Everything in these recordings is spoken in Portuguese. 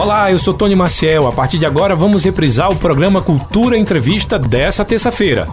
Olá, eu sou Tony Maciel. A partir de agora vamos reprisar o programa Cultura Entrevista dessa terça-feira.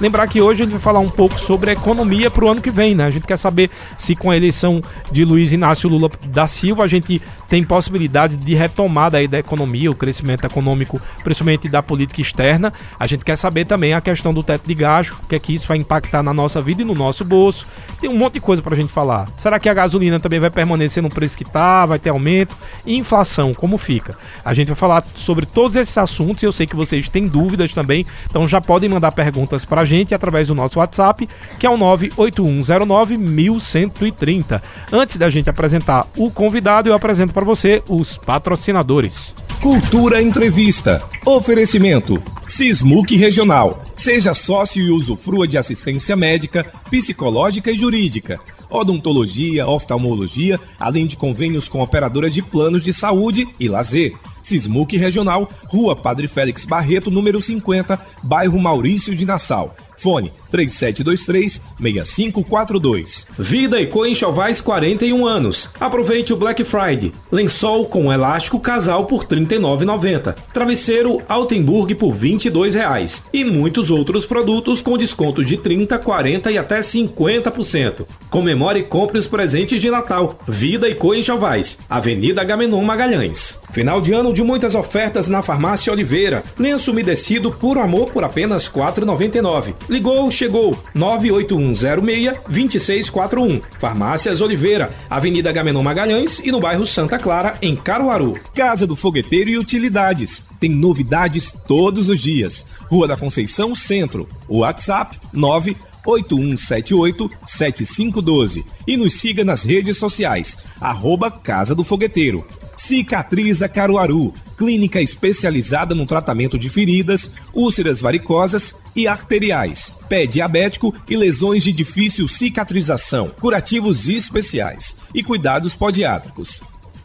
Lembrar que hoje a gente vai falar um pouco sobre a economia para o ano que vem, né? A gente quer saber se com a eleição de Luiz Inácio Lula da Silva a gente tem possibilidade de retomada aí da economia, o crescimento econômico, principalmente da política externa. A gente quer saber também a questão do teto de gasto, o que é que isso vai impactar na nossa vida e no nosso bolso. Tem um monte de coisa para a gente falar. Será que a gasolina também vai permanecer no preço que está? Vai ter aumento? E inflação, como fica? A gente vai falar sobre todos esses assuntos e eu sei que vocês têm dúvidas também, então já podem mandar perguntas para a gente através do nosso WhatsApp, que é o 98109 1130. Antes da gente apresentar o convidado, eu apresento para você os patrocinadores. Cultura Entrevista. Oferecimento. Sismuc Regional. Seja sócio e usufrua de assistência médica, psicológica e jurídica. Odontologia, oftalmologia, além de convênios com operadoras de planos de saúde e lazer. Sismuc Regional, Rua Padre Félix Barreto, número 50, bairro Maurício de Nassau. Fone 3723-6542. Vida Eco Enxovais 41 anos. Aproveite o Black Friday. Lençol com elástico casal por R$ 39,90. Travesseiro Altenburg por R$ 22,00. E muitos outros produtos com descontos de 30, 40 e até 50%. Comemore e compre os presentes de Natal. Vida Eco Enxovais. Avenida Gamenon Magalhães. Final de ano de muitas ofertas na Farmácia Oliveira. Lenço umedecido por amor por apenas R$ 4,99. Ligou, chegou. 98106-2641. Farmácias Oliveira, Avenida Gamenon Magalhães e no bairro Santa Clara, em Caruaru. Casa do Fogueteiro e Utilidades. Tem novidades todos os dias. Rua da Conceição Centro. WhatsApp 9 8178-7512 e nos siga nas redes sociais, arroba Casa do Fogueteiro. Cicatriza Caruaru, clínica especializada no tratamento de feridas, úlceras varicosas e arteriais, pé diabético e lesões de difícil cicatrização, curativos especiais e cuidados podiátricos.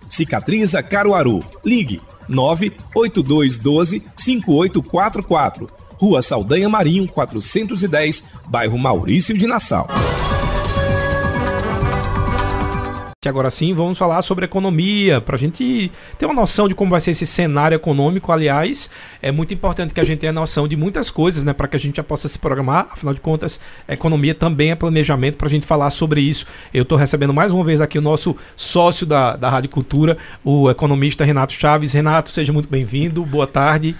Cicatriza Caruaru. Ligue 98212 5844 Rua Saldanha Marinho, 410, bairro Maurício de Nassau. Agora sim, vamos falar sobre economia, para a gente ter uma noção de como vai ser esse cenário econômico. Aliás, é muito importante que a gente tenha noção de muitas coisas, né, para que a gente já possa se programar. Afinal de contas, economia também é planejamento para a gente falar sobre isso. Eu estou recebendo mais uma vez aqui o nosso sócio da, da Rádio Cultura, o economista Renato Chaves. Renato, seja muito bem-vindo, boa tarde.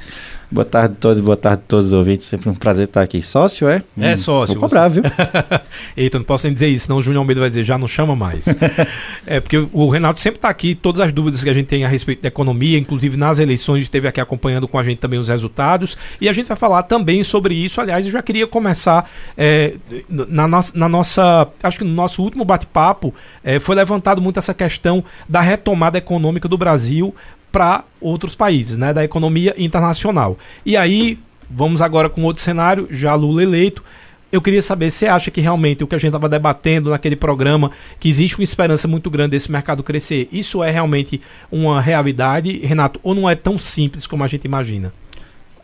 Boa tarde a todos, boa tarde a todos os ouvintes. Sempre um prazer estar aqui. Sócio, é? É hum, sócio. Vou cobrar, viu? Eita, não posso nem dizer isso, senão o Júnior Almeida vai dizer, já não chama mais. é, porque o Renato sempre está aqui, todas as dúvidas que a gente tem a respeito da economia, inclusive nas eleições, esteve aqui acompanhando com a gente também os resultados. E a gente vai falar também sobre isso. Aliás, eu já queria começar é, na, no, na nossa. Acho que no nosso último bate-papo é, foi levantado muito essa questão da retomada econômica do Brasil para outros países, né, da economia internacional. E aí, vamos agora com outro cenário, já Lula eleito. Eu queria saber se acha que realmente o que a gente estava debatendo naquele programa, que existe uma esperança muito grande desse mercado crescer, isso é realmente uma realidade, Renato, ou não é tão simples como a gente imagina?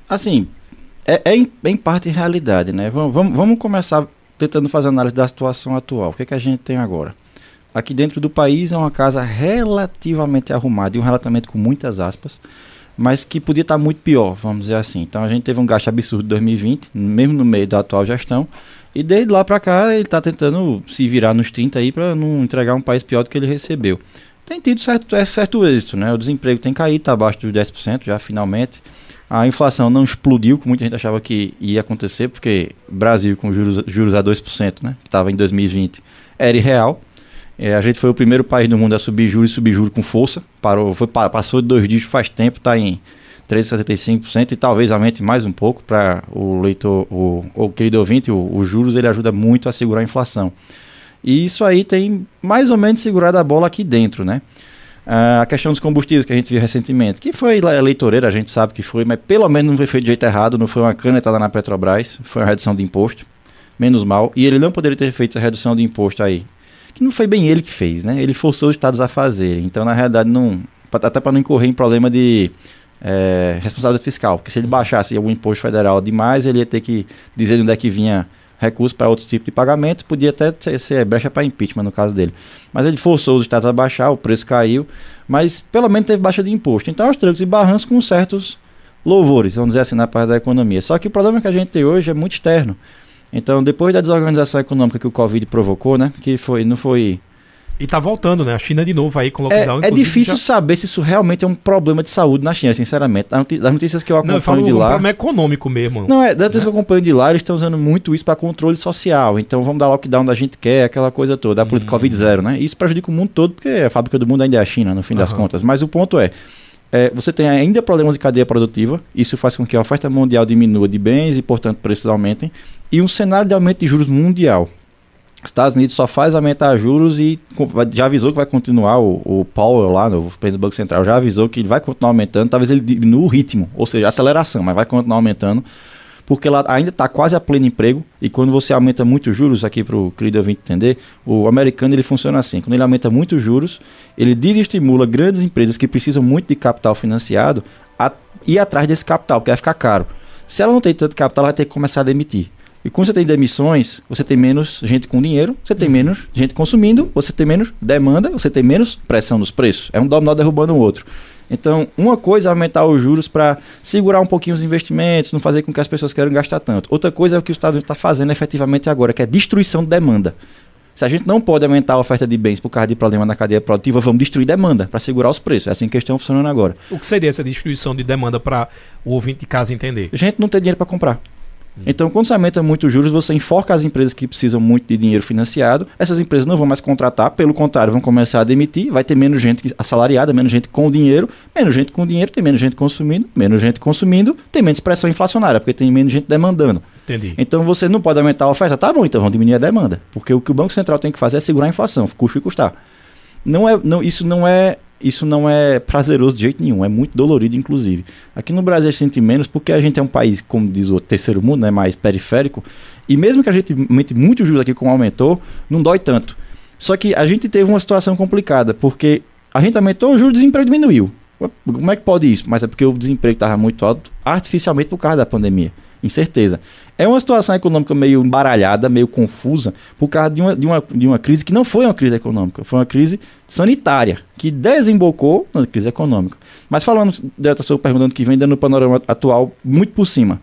Assim, é, é, em, é em, parte realidade, né? Vamos, vamos, vamos começar tentando fazer análise da situação atual. O que, é que a gente tem agora? Aqui dentro do país é uma casa relativamente arrumada e um relatamento com muitas aspas, mas que podia estar muito pior, vamos dizer assim. Então a gente teve um gasto absurdo em 2020, mesmo no meio da atual gestão, e desde lá para cá ele está tentando se virar nos 30 aí para não entregar um país pior do que ele recebeu. Tem tido certo, é certo êxito, né? O desemprego tem caído, está abaixo dos 10% já finalmente. A inflação não explodiu, como muita gente achava que ia acontecer, porque Brasil com juros, juros a 2%, né? Que estava em 2020, era irreal. É, a gente foi o primeiro país do mundo a subir juros e subir juros com força. Parou, foi, passou de dois dígitos faz tempo, está em 3,75% e talvez aumente mais um pouco para o leitor, o, o querido ouvinte, os juros ele ajuda muito a segurar a inflação. E isso aí tem mais ou menos segurado a bola aqui dentro, né? Ah, a questão dos combustíveis que a gente viu recentemente, que foi eleitoreira, a gente sabe que foi, mas pelo menos não foi feito de jeito errado, não foi uma canetada na Petrobras, foi uma redução de imposto, menos mal. E ele não poderia ter feito essa redução de imposto aí que não foi bem ele que fez, né? Ele forçou os estados a fazer. Então, na realidade, não até para não incorrer em problema de é, responsabilidade fiscal, porque se ele baixasse algum imposto federal demais, ele ia ter que dizer de onde é que vinha recurso para outro tipo de pagamento, podia até ser, ser brecha para impeachment no caso dele. Mas ele forçou os estados a baixar, o preço caiu, mas pelo menos teve baixa de imposto. Então, aos trancos e barrancos com certos louvores, vamos dizer assim, na parte da economia. Só que o problema que a gente tem hoje é muito externo. Então, depois da desorganização econômica que o Covid provocou, né, que foi, não foi e tá voltando, né? A China de novo aí com lockdown. É, é difícil já... saber se isso realmente é um problema de saúde na China, sinceramente. Das notícias que eu acompanho Não, eu de lá. É um problema econômico mesmo. Não, é, das notícias né? que eu acompanho de lá, eles estão usando muito isso para controle social. Então vamos dar lockdown da gente quer, aquela coisa toda, a política hum. Covid zero, né? Isso prejudica o mundo todo, porque a fábrica do mundo ainda é a China, no fim das contas. Mas o ponto é. É, você tem ainda problemas de cadeia produtiva, isso faz com que a oferta mundial diminua de bens e, portanto, preços aumentem, e um cenário de aumento de juros mundial. Estados Unidos só faz aumentar juros e já avisou que vai continuar. O, o Powell lá, no presidente do Banco Central, já avisou que ele vai continuar aumentando. Talvez ele diminua o ritmo, ou seja, a aceleração, mas vai continuar aumentando. Porque lá ainda está quase a pleno emprego. E quando você aumenta muito juros, aqui para o querido ouvinte entender, o americano ele funciona assim: quando ele aumenta muito juros, ele desestimula grandes empresas que precisam muito de capital financiado a ir atrás desse capital, porque vai ficar caro. Se ela não tem tanto capital, ela vai ter que começar a demitir. E quando você tem demissões, você tem menos gente com dinheiro, você tem menos gente consumindo, você tem menos demanda, você tem menos pressão nos preços. É um dominó derrubando o outro. Então, uma coisa é aumentar os juros para segurar um pouquinho os investimentos, não fazer com que as pessoas queiram gastar tanto. Outra coisa é o que o Estado está fazendo efetivamente agora, que é destruição de demanda. Se a gente não pode aumentar a oferta de bens por causa de problema na cadeia produtiva, vamos destruir demanda para segurar os preços. É assim que estão funcionando agora. O que seria essa destruição de demanda para o ouvinte de casa entender? Gente não tem dinheiro para comprar. Então, quando você aumenta muito os juros, você enforca as empresas que precisam muito de dinheiro financiado. Essas empresas não vão mais contratar, pelo contrário, vão começar a demitir. Vai ter menos gente assalariada, menos gente com dinheiro. Menos gente com dinheiro, tem menos gente consumindo. Menos gente consumindo, tem menos pressão inflacionária, porque tem menos gente demandando. Entendi. Então, você não pode aumentar a oferta. Tá bom, então vamos diminuir a demanda. Porque o que o Banco Central tem que fazer é segurar a inflação, custo e custar. Não é, não, isso não é isso não é prazeroso de jeito nenhum, é muito dolorido, inclusive. Aqui no Brasil a gente sente menos porque a gente é um país, como diz o terceiro mundo, né, mais periférico, e mesmo que a gente aumente muito juros aqui como aumentou, não dói tanto. Só que a gente teve uma situação complicada, porque a gente aumentou, o juro do desemprego diminuiu. Como é que pode isso? Mas é porque o desemprego estava muito alto artificialmente por causa da pandemia. Incerteza. É uma situação econômica meio embaralhada, meio confusa, por causa de uma, de, uma, de uma crise que não foi uma crise econômica, foi uma crise sanitária, que desembocou na crise econômica. Mas falando dessa sua pergunta que vem dando no panorama atual muito por cima.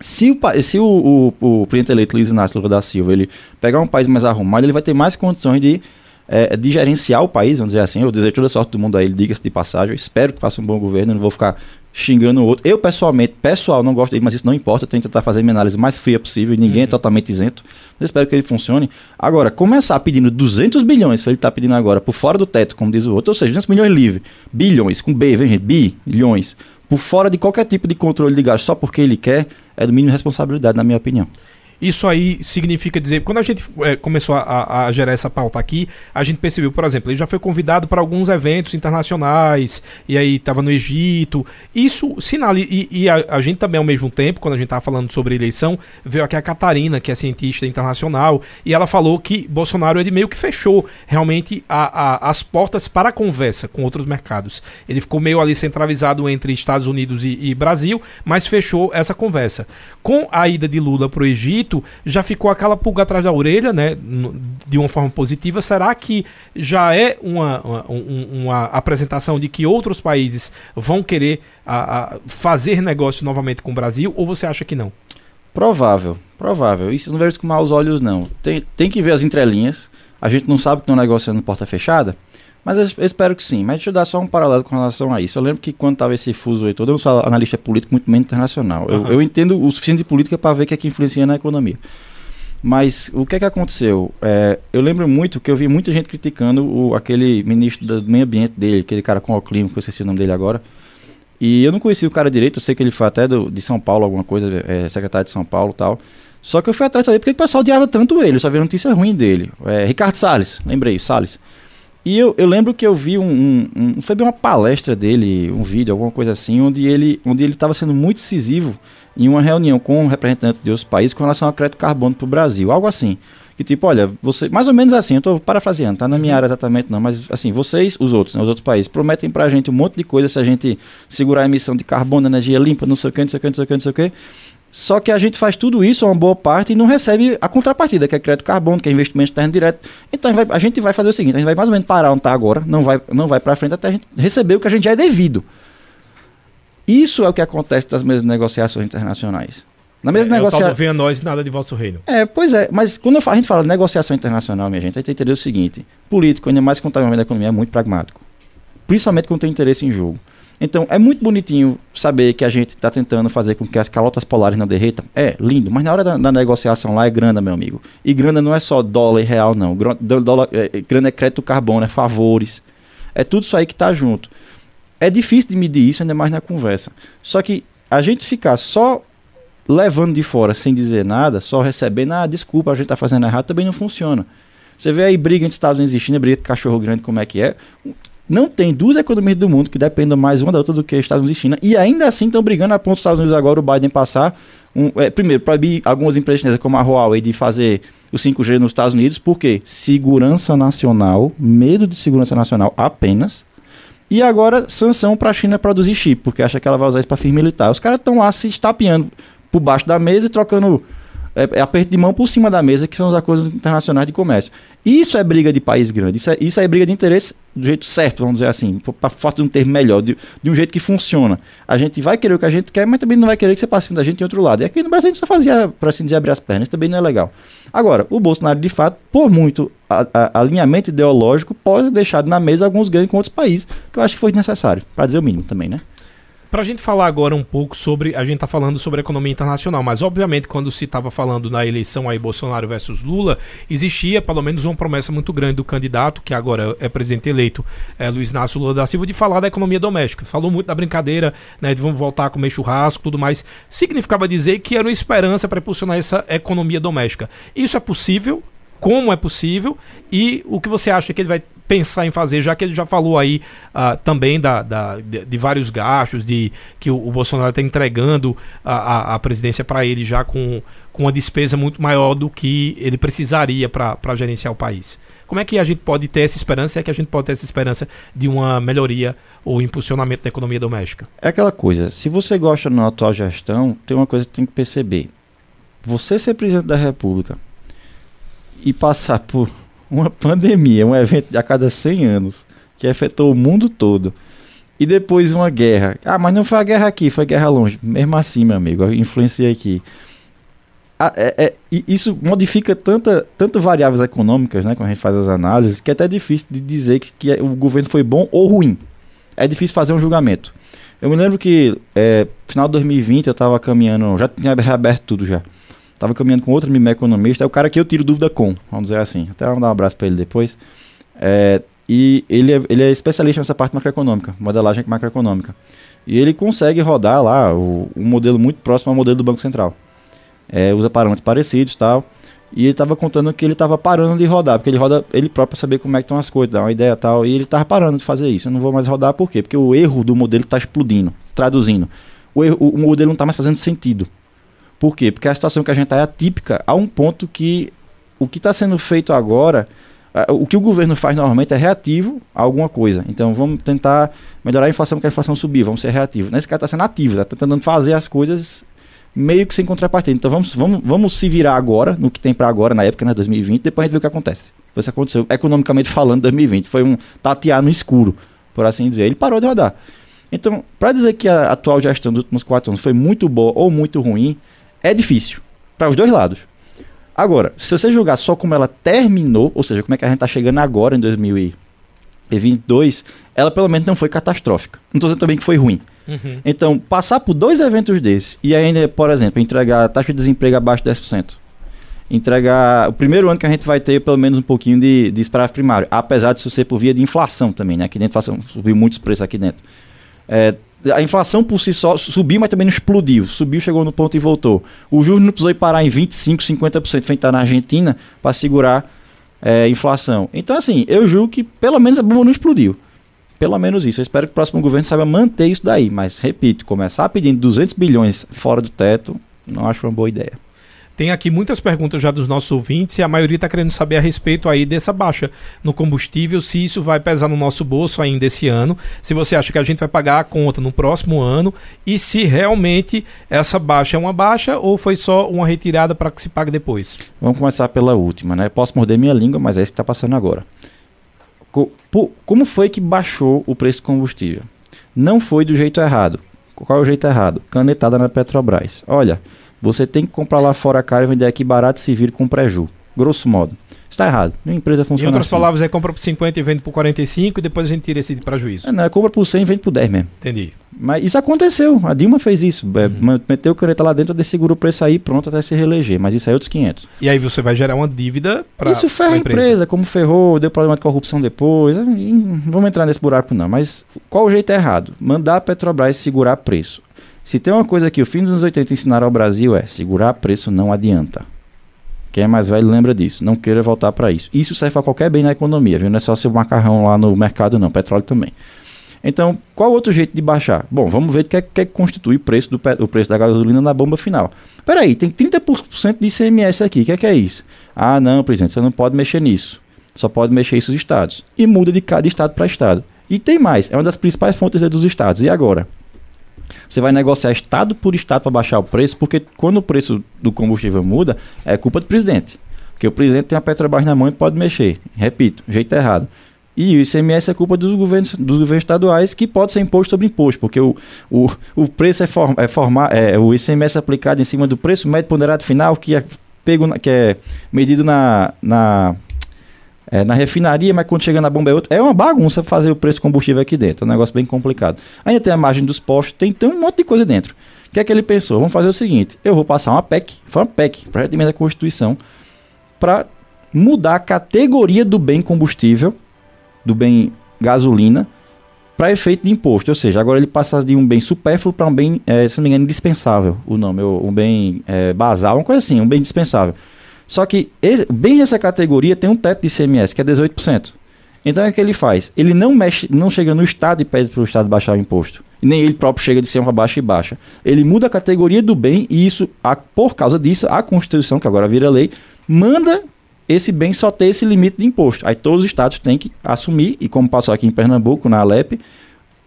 Se o, se o, o, o presidente eleito Luiz Inácio Lula da Silva ele pegar um país mais arrumado, ele vai ter mais condições de é, de gerenciar o país, vamos dizer assim. Eu desejo toda a sorte do mundo a ele, diga-se de passagem. Eu espero que faça um bom governo, não vou ficar xingando o outro. Eu, pessoalmente, pessoal, não gosto dele, mas isso não importa. Eu tenho que tentar fazer minha análise mais fria possível. Ninguém é uhum. é totalmente isento. Mas espero que ele funcione. Agora, começar pedindo 200 bilhões, ele está pedindo agora, por fora do teto, como diz o outro, ou seja, 200 milhões livre, bilhões, com B, vem gente, bilhões, por fora de qualquer tipo de controle de gasto, só porque ele quer, é do mínimo responsabilidade, na minha opinião. Isso aí significa dizer, quando a gente é, começou a, a, gerar essa pauta aqui, a gente percebeu, por exemplo, ele já foi convidado para alguns eventos internacionais, e aí estava no Egito. Isso sinaliza. E, e a, a, gente também, ao mesmo tempo, quando a gente estava falando sobre eleição, veio aqui a Catarina, que é cientista internacional, e ela falou que Bolsonaro ele meio que fechou realmente a, as portas para a conversa com outros mercados. Ele ficou meio ali centralizado entre Estados Unidos e, e Brasil, mas fechou essa conversa. Com a ida de Lula para o Egito, já ficou aquela pulga atrás da orelha, né? De uma forma positiva. Será que já é uma, uma, uma apresentação de que outros países vão querer a, a fazer negócio novamente com o Brasil? Ou você acha que não? Provável, provável. Isso não vejo com maus olhos, não. Tem, tem que ver as entrelinhas. A gente não sabe que estão negociando porta fechada. Mas eu, espero que sim. Mas deixa eu dar só um paralelo com relação a isso. Eu lembro que quando estava esse fuso aí todo, eu não sou analista político, muito menos internacional. Uhum. Eu, eu, entendo o suficiente de política para ver o que é que influencia na economia. Mas o que é que aconteceu? É, eu lembro muito que eu vi muita gente criticando o, aquele ministro do meio ambiente dele, aquele cara com o clima, que eu esqueci o nome dele agora. E eu não conheci o cara direito, eu sei que ele foi até do, de São Paulo, alguma coisa, é, secretário de São Paulo tal. Só que eu fui atrás de saber porque o pessoal odiava tanto ele, eu só vi notícia ruim dele. É, Ricardo Salles, lembrei, Salles. E eu, eu lembro que eu vi um, um, um, Foi bem uma palestra dele, um vídeo, alguma coisa assim, onde ele onde ele estava sendo muito decisivo em uma reunião com um representante de outros países com relação ao crédito carbono para o Brasil. Algo assim. Que tipo, olha, você. Mais ou menos assim, eu estou parafraseando, tá na minha uhum. área exatamente não, mas assim, vocês, os outros, né, os outros países, prometem para a gente um monte de coisa se a gente segurar a emissão de carbono, energia limpa, não sei o que, não sei o que, não sei o que, não sei o que. Só que a gente faz tudo isso, uma boa parte, e não recebe a contrapartida, que é crédito carbono, que é investimento externo direto. Então a gente, vai, a gente vai fazer o seguinte: a gente vai mais ou menos parar onde está agora, não vai, não vai para frente até a gente receber o que a gente já é devido. Isso é o que acontece das mesmas negociações internacionais. Na mesma é, negociação. venha nós nada de vosso reino. É, pois é, mas quando a gente fala de negociação internacional, minha gente, a gente tem que entender o seguinte: político, ainda mais quando está da economia, é muito pragmático. Principalmente quando tem interesse em jogo. Então, é muito bonitinho saber que a gente está tentando fazer com que as calotas polares não derretam. É, lindo. Mas na hora da, da, negociação lá é grana, meu amigo. E grana não é só dólar e real, não. Dólar, é, grana é crédito carbono, é favores. É tudo isso aí que está junto. É difícil de medir isso, ainda mais na conversa. Só que a gente ficar só levando de fora sem dizer nada, só recebendo, ah, desculpa, a gente está fazendo errado, também não funciona. Você vê aí briga entre Estados Unidos e China, briga de cachorro grande, como é que é. Não tem duas economias do mundo que dependam mais uma da outra do que Estados Unidos e China. E ainda assim estão brigando a ponto dos Estados Unidos agora, o Biden passar. Um, é, primeiro, proibir algumas empresas chinesas como a Huawei de fazer o 5G nos Estados Unidos. Por quê? Segurança nacional, medo de segurança nacional apenas. E agora, sanção para a China produzir chip, porque acha que ela vai usar isso para fim militar. Os caras estão lá se estapeando por baixo da mesa e trocando é, é, aperto de mão por cima da mesa, que são os acordos internacionais de comércio. Isso é briga de país grande, isso é, isso é briga de interesse do jeito certo, vamos dizer assim, para falta de um termo melhor, de, de, um jeito que funciona. A gente vai querer o que a gente quer, mas também não vai querer que você passe da gente em outro lado. E aqui no Brasil a gente só fazia, para assim dizer, abrir as pernas, também não é legal. Agora, o Bolsonaro, de fato, por muito a, a, alinhamento ideológico, pode deixar na mesa alguns ganhos com outros países, que eu acho que foi necessário, para dizer o mínimo também, né? Para a gente falar agora um pouco sobre. A gente está falando sobre economia internacional, mas obviamente quando se estava falando na eleição aí Bolsonaro versus Lula, existia pelo menos uma promessa muito grande do candidato, que agora é presidente eleito, é, Luiz Inácio Lula da Silva, de falar da economia doméstica. Falou muito da brincadeira, né, de vamos voltar a comer churrasco tudo mais. Significava dizer que era uma esperança para impulsionar essa economia doméstica. Isso é possível? como é possível e o que você acha que ele vai pensar em fazer, já que ele já falou aí uh, também da, da de, de, vários gastos, de que o, o Bolsonaro está entregando a, a, a presidência para ele já com, com uma despesa muito maior do que ele precisaria para gerenciar o país. Como é que a gente pode ter essa esperança? É que a gente pode ter essa esperança de uma melhoria ou impulsionamento da economia doméstica? É aquela coisa, se você gosta da atual gestão, tem uma coisa que tem que perceber. Você ser presidente da República e passar por uma pandemia, um evento a cada 100 anos, que afetou o mundo todo, e depois uma guerra. Ah, mas não foi a guerra aqui, foi a guerra longe. Mesmo assim, meu amigo, eu influenciei aqui. Ah, é, é, isso modifica tanta, tantas variáveis econômicas, né, quando a gente faz as análises, que é até difícil de dizer que, que o governo foi bom ou ruim. É difícil fazer um julgamento. Eu me lembro que, é, final de 2020, eu estava caminhando, já tinha reaberto tudo já. Tava caminhando com outro amigo economista, é o cara que eu tiro dúvida com, vamos dizer assim. Até vamos dar um abraço para ele depois. É, e ele é, ele é especialista nessa parte macroeconômica, modelagem macroeconômica. E ele consegue rodar lá o, um modelo muito próximo ao modelo do Banco Central. É, usa parâmetros parecidos tal. E ele estava contando que ele estava parando de rodar, porque ele roda ele próprio para saber como é que estão as coisas, dar uma ideia tal. E ele estava parando de fazer isso. Eu não vou mais rodar por quê? Porque o erro do modelo está explodindo, traduzindo. O, erro, o modelo não está mais fazendo sentido. Por quê? Porque a situação que a gente está é atípica a um ponto que o que está sendo feito agora, o que o governo faz normalmente é reativo a alguma coisa. Então vamos tentar melhorar a inflação porque a inflação subir, vamos ser reativos. Nesse caso está sendo ativo, está tentando fazer as coisas meio que sem contrapartida. Então vamos, vamos, vamos se virar agora, no que tem para agora, na época, né, 2020, depois a gente vê o que acontece. Isso aconteceu, economicamente falando, 2020. Foi um tatear no escuro, por assim dizer. Ele parou de rodar. Então, para dizer que a atual gestão dos últimos quatro anos foi muito boa ou muito ruim, é difícil. Para os dois lados. Agora, se você julgar só como ela terminou, ou seja, como é que a gente está chegando agora em 2022, ela pelo menos não foi catastrófica. Não estou dizendo também que foi ruim. Uhum. Então, passar por dois eventos desses e ainda, por exemplo, entregar a taxa de desemprego abaixo de 10%. Entregar o primeiro ano que a gente vai ter pelo menos um pouquinho de, de esperar primário, apesar de isso ser por via de inflação também, né? Aqui dentro subiu muitos preços aqui dentro. É, a inflação por si só subiu, mas também não explodiu. Subiu, chegou no ponto e voltou. O juros não precisou ir parar em 25%, 50%, feito tá na Argentina, para segurar é, a inflação. Então, assim, eu julgo que pelo menos a bomba não explodiu. Pelo menos isso. Eu espero que o próximo governo saiba manter isso daí. Mas, repito, começar pedindo 200 bilhões fora do teto, não acho uma boa ideia. Tem aqui muitas perguntas já dos nossos ouvintes e a maioria está querendo saber a respeito aí dessa baixa no combustível, se isso vai pesar no nosso bolso ainda esse ano, se você acha que a gente vai pagar a conta no próximo ano e se realmente essa baixa é uma baixa ou foi só uma retirada para que se pague depois. Vamos começar pela última, né? Posso morder minha língua, mas é isso que está passando agora. Como foi que baixou o preço do combustível? Não foi do jeito errado. Qual é o jeito errado? Canetada na Petrobras. Olha, você tem que comprar lá fora caro e vender aqui barato e se vir com preju. Grosso modo. Está errado. Uma empresa funciona Em outras assim. palavras, é compra por 50 e vende por 45 e depois a gente tira esse prejuízo. É, não, é compra por 100 e vende por 10 mesmo. Entendi. Mas isso aconteceu. A Dilma fez isso. É, uhum. Meteu caneta lá dentro, segurou o preço aí pronto até se reeleger. Mas isso aí é outros 500. E aí você vai gerar uma dívida para Isso ferra a empresa. empresa, como ferrou, deu problema de corrupção depois. Vamos entrar nesse buraco não. Mas qual o jeito errado? Mandar a Petrobras segurar preço. Se tem uma coisa que o fim dos anos 80 ensinaram ao Brasil é segurar preço não adianta. Quem é mais velho lembra disso. Não queira voltar para isso. Isso serve para qualquer bem na economia, viu? Não é só seu macarrão lá no mercado, não. Petróleo também. Então, qual outro jeito de baixar? Bom, vamos ver o que é que constitui o preço, do, o preço da gasolina na bomba final. Peraí, tem 30% de ICMS aqui. O que é, que é isso? Ah, não, presidente, você não pode mexer nisso. Só pode mexer isso os estados. E muda de cada estado para estado. E tem mais, é uma das principais fontes dos estados. E agora? Você vai negociar estado por estado para baixar o preço, porque quando o preço do combustível muda, é culpa do presidente. Porque o presidente tem a Petrobras na mão e pode mexer. Repito, jeito errado. E o ICMS é culpa dos governos, dos governos estaduais, que pode ser imposto sobre imposto, porque o, o, o preço é, form, é, formar, é o ICMS aplicado em cima do preço médio ponderado final, que é, pego na, que é medido na, na é, na refinaria, mas quando chega na bomba é outra. É uma bagunça fazer o preço do combustível aqui dentro. É um negócio bem complicado. Ainda tem a margem dos postos, tem, tem um monte de coisa dentro. O que é que ele pensou? Vamos fazer o seguinte: eu vou passar uma PEC, foi uma PEC, projeto de emenda da Constituição, para mudar a categoria do bem combustível, do bem gasolina, para efeito de imposto. Ou seja, agora ele passa de um bem supérfluo para um bem, é, se não me engano, indispensável. O nome, um bem é, basal, uma coisa assim, um bem indispensável. Só que bem essa categoria tem um teto de ICMS, que é 18%. Então é que ele faz? Ele não mexe, não chega no Estado e pede para o Estado baixar o imposto. Nem ele próprio chega de ser uma baixa e baixa. Ele muda a categoria do bem e isso, a, por causa disso, a Constituição, que agora vira lei, manda esse bem só ter esse limite de imposto. Aí todos os estados têm que assumir, e como passou aqui em Pernambuco, na Alep,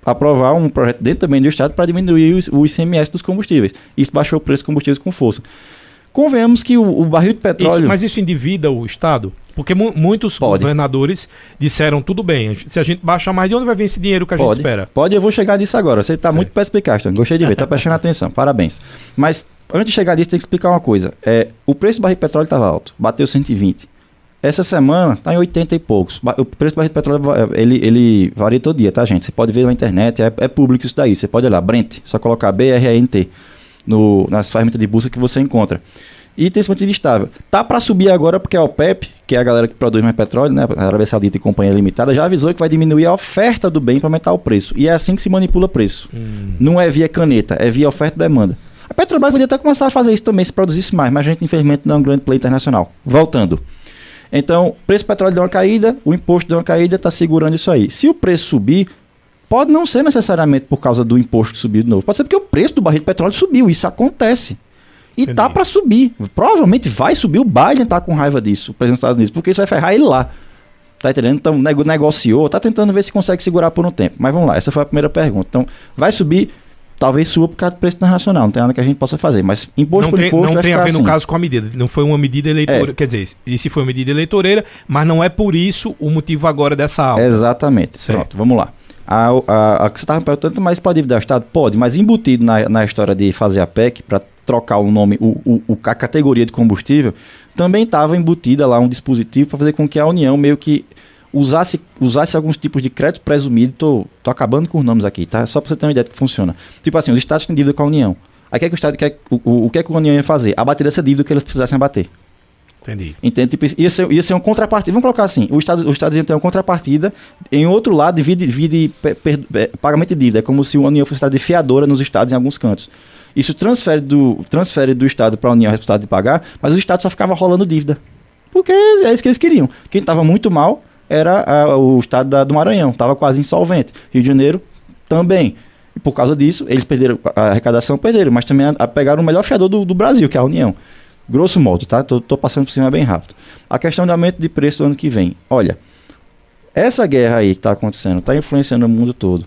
aprovar um projeto dentro também do estado para diminuir o ICMS dos combustíveis. Isso baixou o preço dos combustíveis com força. Convenhamos que o, o barril de petróleo. Isso, mas isso endivida o Estado? Porque mu muitos Pode. governadores disseram tudo bem. Se a gente baixar mais, de onde vai vir esse dinheiro que a Pode. gente espera? Pode, eu vou chegar nisso agora. Você está muito perspicaz, Gostei de ver, está prestando atenção. Parabéns. Mas antes de chegar nisso, tem que explicar uma coisa. É, o preço do barril de petróleo estava alto, bateu 120. Essa semana está em 80 e poucos. O preço do barril de petróleo ele, ele varia todo dia, tá, gente? Você pode ver na internet, é, é público isso daí. Você pode olhar, Brent, só colocar BRNT no, nas ferramentas de busca que você encontra. E tem se mantido estável. Tá para subir agora porque a OPEP, que é a galera que produz mais petróleo, né, a Arábia Saudita e Companhia Limitada, já avisou que vai diminuir a oferta do bem para aumentar o preço. E é assim que se manipula o preço. Hum. Não é via caneta, é via oferta e demanda. A Petrobras poderia até começar a fazer isso também se produzisse mais, mas a gente infelizmente não é um grande player internacional. Voltando. Então, o preço do petróleo deu uma caída, o imposto deu uma caída, está segurando isso aí. Se o preço subir, Pode não ser necessariamente por causa do imposto que subiu de novo. Pode ser porque o preço do barril de petróleo subiu. Isso acontece. E tá Entendi. tá para subir. Provavelmente vai subir. O Biden tá com raiva disso, o presidente dos Estados Unidos, porque isso vai ferrar ele lá. Tá entendendo? Então, negociou, tá tentando ver se consegue segurar por um tempo. Mas vamos lá, essa foi a primeira pergunta. Então, vai subir, talvez suba por causa do preço internacional. Não tem nada que a gente possa fazer. Mas imposto não por tem, imposto Não tem a ver assim. no caso com a medida. Não foi uma medida eleitoreira. É. Quer dizer, se foi uma medida eleitoreira, mas não é por isso o motivo agora dessa alta. Exatamente. Certo. Pronto, vamos lá. A, a, a que você estava perguntando, mas pode endividar o Estado? Pode, mas embutido na, na história de fazer a PEC, para trocar o nome, o, o, a categoria de combustível, também estava embutida lá um dispositivo para fazer com que a União meio que usasse, usasse alguns tipos de crédito presumido. Tô, tô acabando com os nomes aqui, tá? Só para você ter uma ideia de que funciona. Tipo assim, os estados têm dívida com a União. Aí o que, é que o Estado quer, o, o, o que, é que a União ia fazer? Abater essa dívida que eles precisassem abater. Entendi. Entende? Tipo, ia, ser, ia ser uma contrapartida. Vamos colocar assim: o Estado, o Estado ia ter uma contrapartida, em outro lado, divide, divide per, per, per, pagamento de dívida. É como se a União fosse de fiadora nos Estados em alguns cantos. Isso transfere do, transfere do Estado para a União a responsabilidade de pagar, mas o Estado só ficava rolando dívida. Porque é isso que eles queriam. Quem estava muito mal era a, o Estado da, do Maranhão, estava quase insolvente. Rio de Janeiro também. E por causa disso, eles perderam a arrecadação, perderam, mas também a, a pegaram o melhor fiador do, do Brasil, que é a União Grosso modo, tá? Tô, tô passando por cima bem rápido. A questão de aumento de preço do ano que vem. Olha, essa guerra aí que está acontecendo está influenciando o mundo todo.